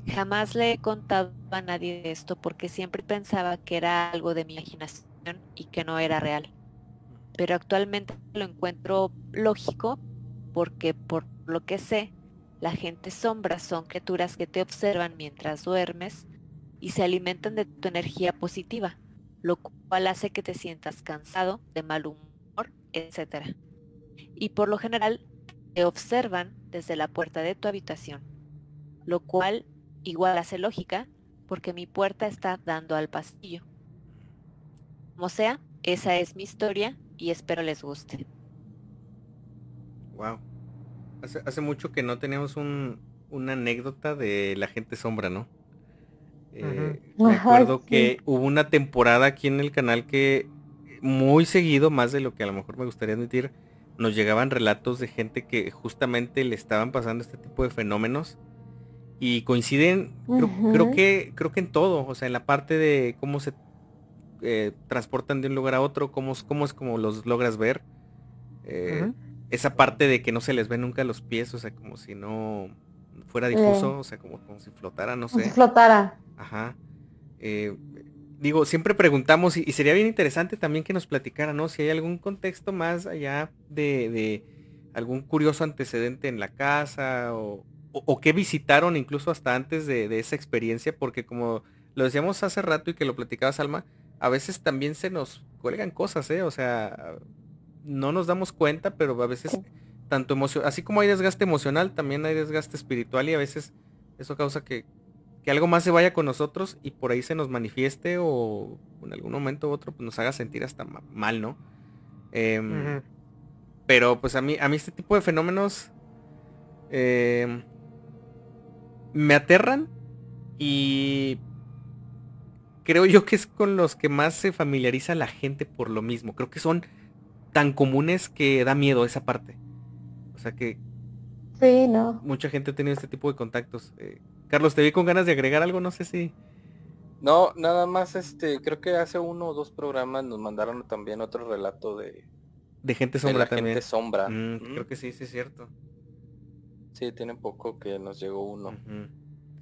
Jamás le he contado a nadie esto porque siempre pensaba que era algo de mi imaginación y que no era real. Pero actualmente lo encuentro lógico porque por lo que sé, la gente sombra son criaturas que te observan mientras duermes y se alimentan de tu energía positiva, lo cual hace que te sientas cansado, de mal humor, etc y por lo general te observan desde la puerta de tu habitación, lo cual igual hace lógica porque mi puerta está dando al pasillo. Como sea, esa es mi historia y espero les guste. Wow. Hace, mucho que no teníamos un, una anécdota de la gente sombra, ¿no? Eh, recuerdo que hubo una temporada aquí en el canal que muy seguido, más de lo que a lo mejor me gustaría admitir, nos llegaban relatos de gente que justamente le estaban pasando este tipo de fenómenos y coinciden creo, que creo que en todo o sea en la parte de cómo se eh, transportan de un lugar a otro cómo, cómo es como los logras ver eh, esa parte de que no se les ve nunca los pies o sea como si no fuera difuso o sea como, como si flotara no sé. flotara. Ajá. Eh, digo, siempre preguntamos y, sería bien interesante también que nos platicara, ¿no? Si hay algún contexto más allá de, algún curioso antecedente en la casa o, o, que visitaron incluso hasta antes de, esa experiencia, porque como lo decíamos hace rato y que lo platicaba Salma, a veces también se nos cuelgan cosas, ¿eh? O sea, no nos damos cuenta, pero a veces tanto emoción, así como hay desgaste emocional, también hay desgaste espiritual y a veces eso causa que, que algo más se vaya con nosotros y por ahí se nos manifieste o en algún momento u otro pues, nos haga sentir hasta mal, ¿no? Em, pero pues a mí, a mí este tipo de fenómenos em, me aterran y creo yo que es con los que más se familiariza la gente por lo mismo. Creo que son tan comunes que da miedo esa parte. O sea que... Sí, no. Mucha gente ha tenido este tipo de contactos. Eh, Carlos, te vi con ganas de agregar algo, no sé si. No, nada más, este, creo que hace uno o dos programas nos mandaron también otro relato de. De gente sombra también. Gente sombra. Mm, creo que sí, sí es cierto. Sí, tiene poco que nos llegó uno.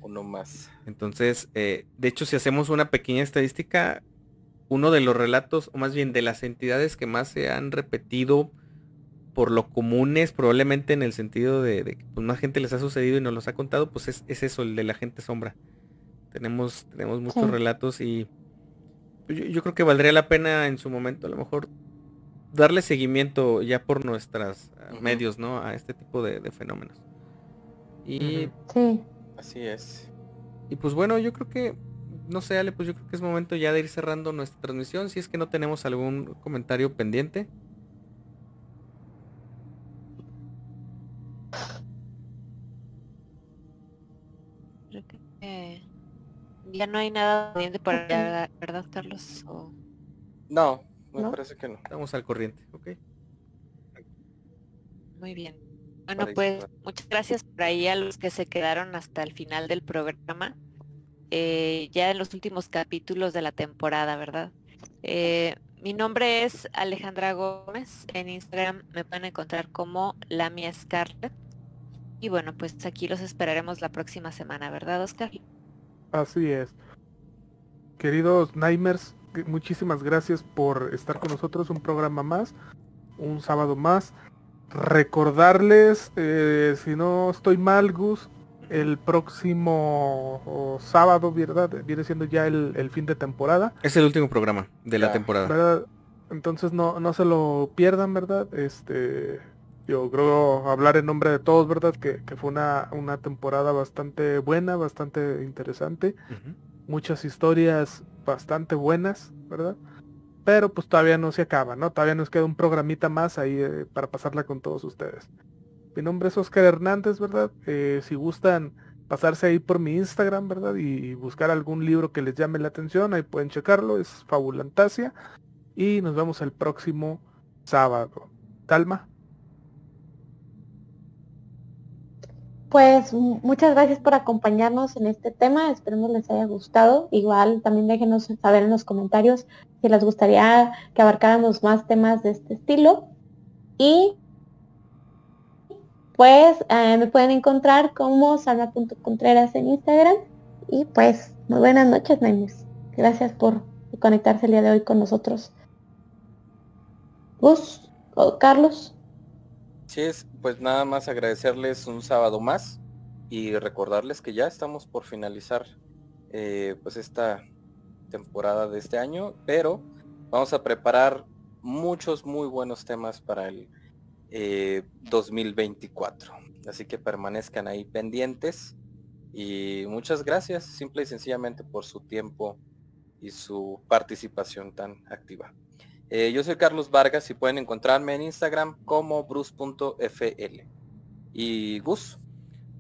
Uno más. Entonces, eh, de hecho, si hacemos una pequeña estadística, uno de los relatos, o más bien de las entidades que más se han repetido por lo comunes, probablemente en el sentido de, que pues, más gente les ha sucedido y nos los ha contado, pues es, eso, el de la gente sombra. Tenemos, tenemos muchos relatos y pues, yo, creo que valdría la pena en su momento a lo mejor darle seguimiento ya por nuestros ah, medios, ¿no? A este tipo de, fenómenos. Y sí. así es. Y pues bueno, yo creo que, no sé, Ale, pues yo creo que es momento ya de ir cerrando nuestra transmisión, si es que no tenemos algún comentario pendiente. ya no hay nada pendiente para ¿verdad, Carlos? No, me parece que no. Estamos al corriente, ok. Muy bien. Bueno, pues muchas gracias por ahí a los que se quedaron hasta el final del programa. Eh, ya en los últimos capítulos de la temporada, ¿verdad? Eh, mi nombre es Alejandra Gómez. En Instagram me pueden encontrar como Lamia Scarlett. Y bueno, pues aquí los esperaremos la próxima semana, ¿verdad, Oscar? Así es. Queridos Nightmares, muchísimas gracias por estar con nosotros. Un programa más, un sábado más. Recordarles, eh, si no estoy mal, Gus, el próximo sábado, ¿verdad? Viene siendo ya el, fin de temporada. Es el último programa de la temporada. Entonces no, no se lo pierdan, ¿verdad? Este, yo creo hablar en nombre de todos, ¿verdad? Que, fue una, una, temporada bastante buena, bastante interesante. Muchas historias bastante buenas, ¿verdad? Pero pues todavía no se acaba, ¿no? Todavía nos queda un programita más ahí eh, para pasarla con todos ustedes. Mi nombre es Oscar Hernández, ¿verdad? Eh, si gustan pasarse ahí por mi Instagram, ¿verdad? Y buscar algún libro que les llame la atención, ahí pueden checarlo, es Fabulantasia. Y nos vemos el próximo sábado. Talma. Pues muchas gracias por acompañarnos en este tema, esperemos les haya gustado. Igual también déjenos saber en los comentarios si les gustaría que abarcáramos más temas de este estilo. Y pues eh, me pueden encontrar como salma.contreras en Instagram. Y pues muy buenas noches, Naimes. Gracias por conectarse el día de hoy con nosotros. Gus o Carlos. Sí, es, pues nada más agradecerles un sábado más y recordarles que ya estamos por finalizar eh, pues esta temporada de este año, pero vamos a preparar muchos muy buenos temas para el 2024. Eh, Así que permanezcan ahí pendientes y muchas gracias simple y sencillamente por su tiempo y su participación tan activa. Eh, yo soy Carlos Vargas y pueden encontrarme en Instagram como bruce.fl. Y Gus.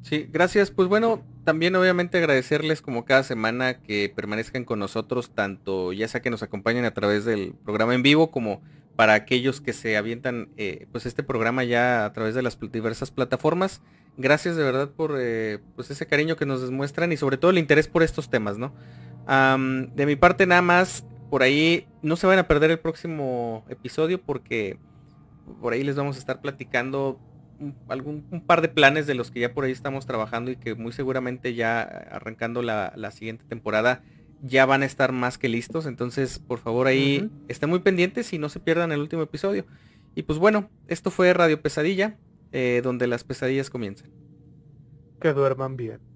Sí, gracias. Pues bueno, también obviamente agradecerles como cada semana que permanezcan con nosotros, tanto ya sea que nos acompañen a través del programa en vivo como para aquellos que se avientan eh, pues este programa ya a través de las diversas plataformas. Gracias de verdad por eh, pues ese cariño que nos demuestran y sobre todo el interés por estos temas, ¿no? de mi parte nada más, por ahí no se van a perder el próximo episodio porque por ahí les vamos a estar platicando un, algún un par de planes de los que ya por ahí estamos trabajando y que muy seguramente ya arrancando la, la siguiente temporada ya van a estar más que listos. Entonces, por favor, ahí estén muy pendientes y no se pierdan el último episodio. Y pues bueno, esto fue Radio Pesadilla, eh, donde las pesadillas comienzan. Que duerman bien.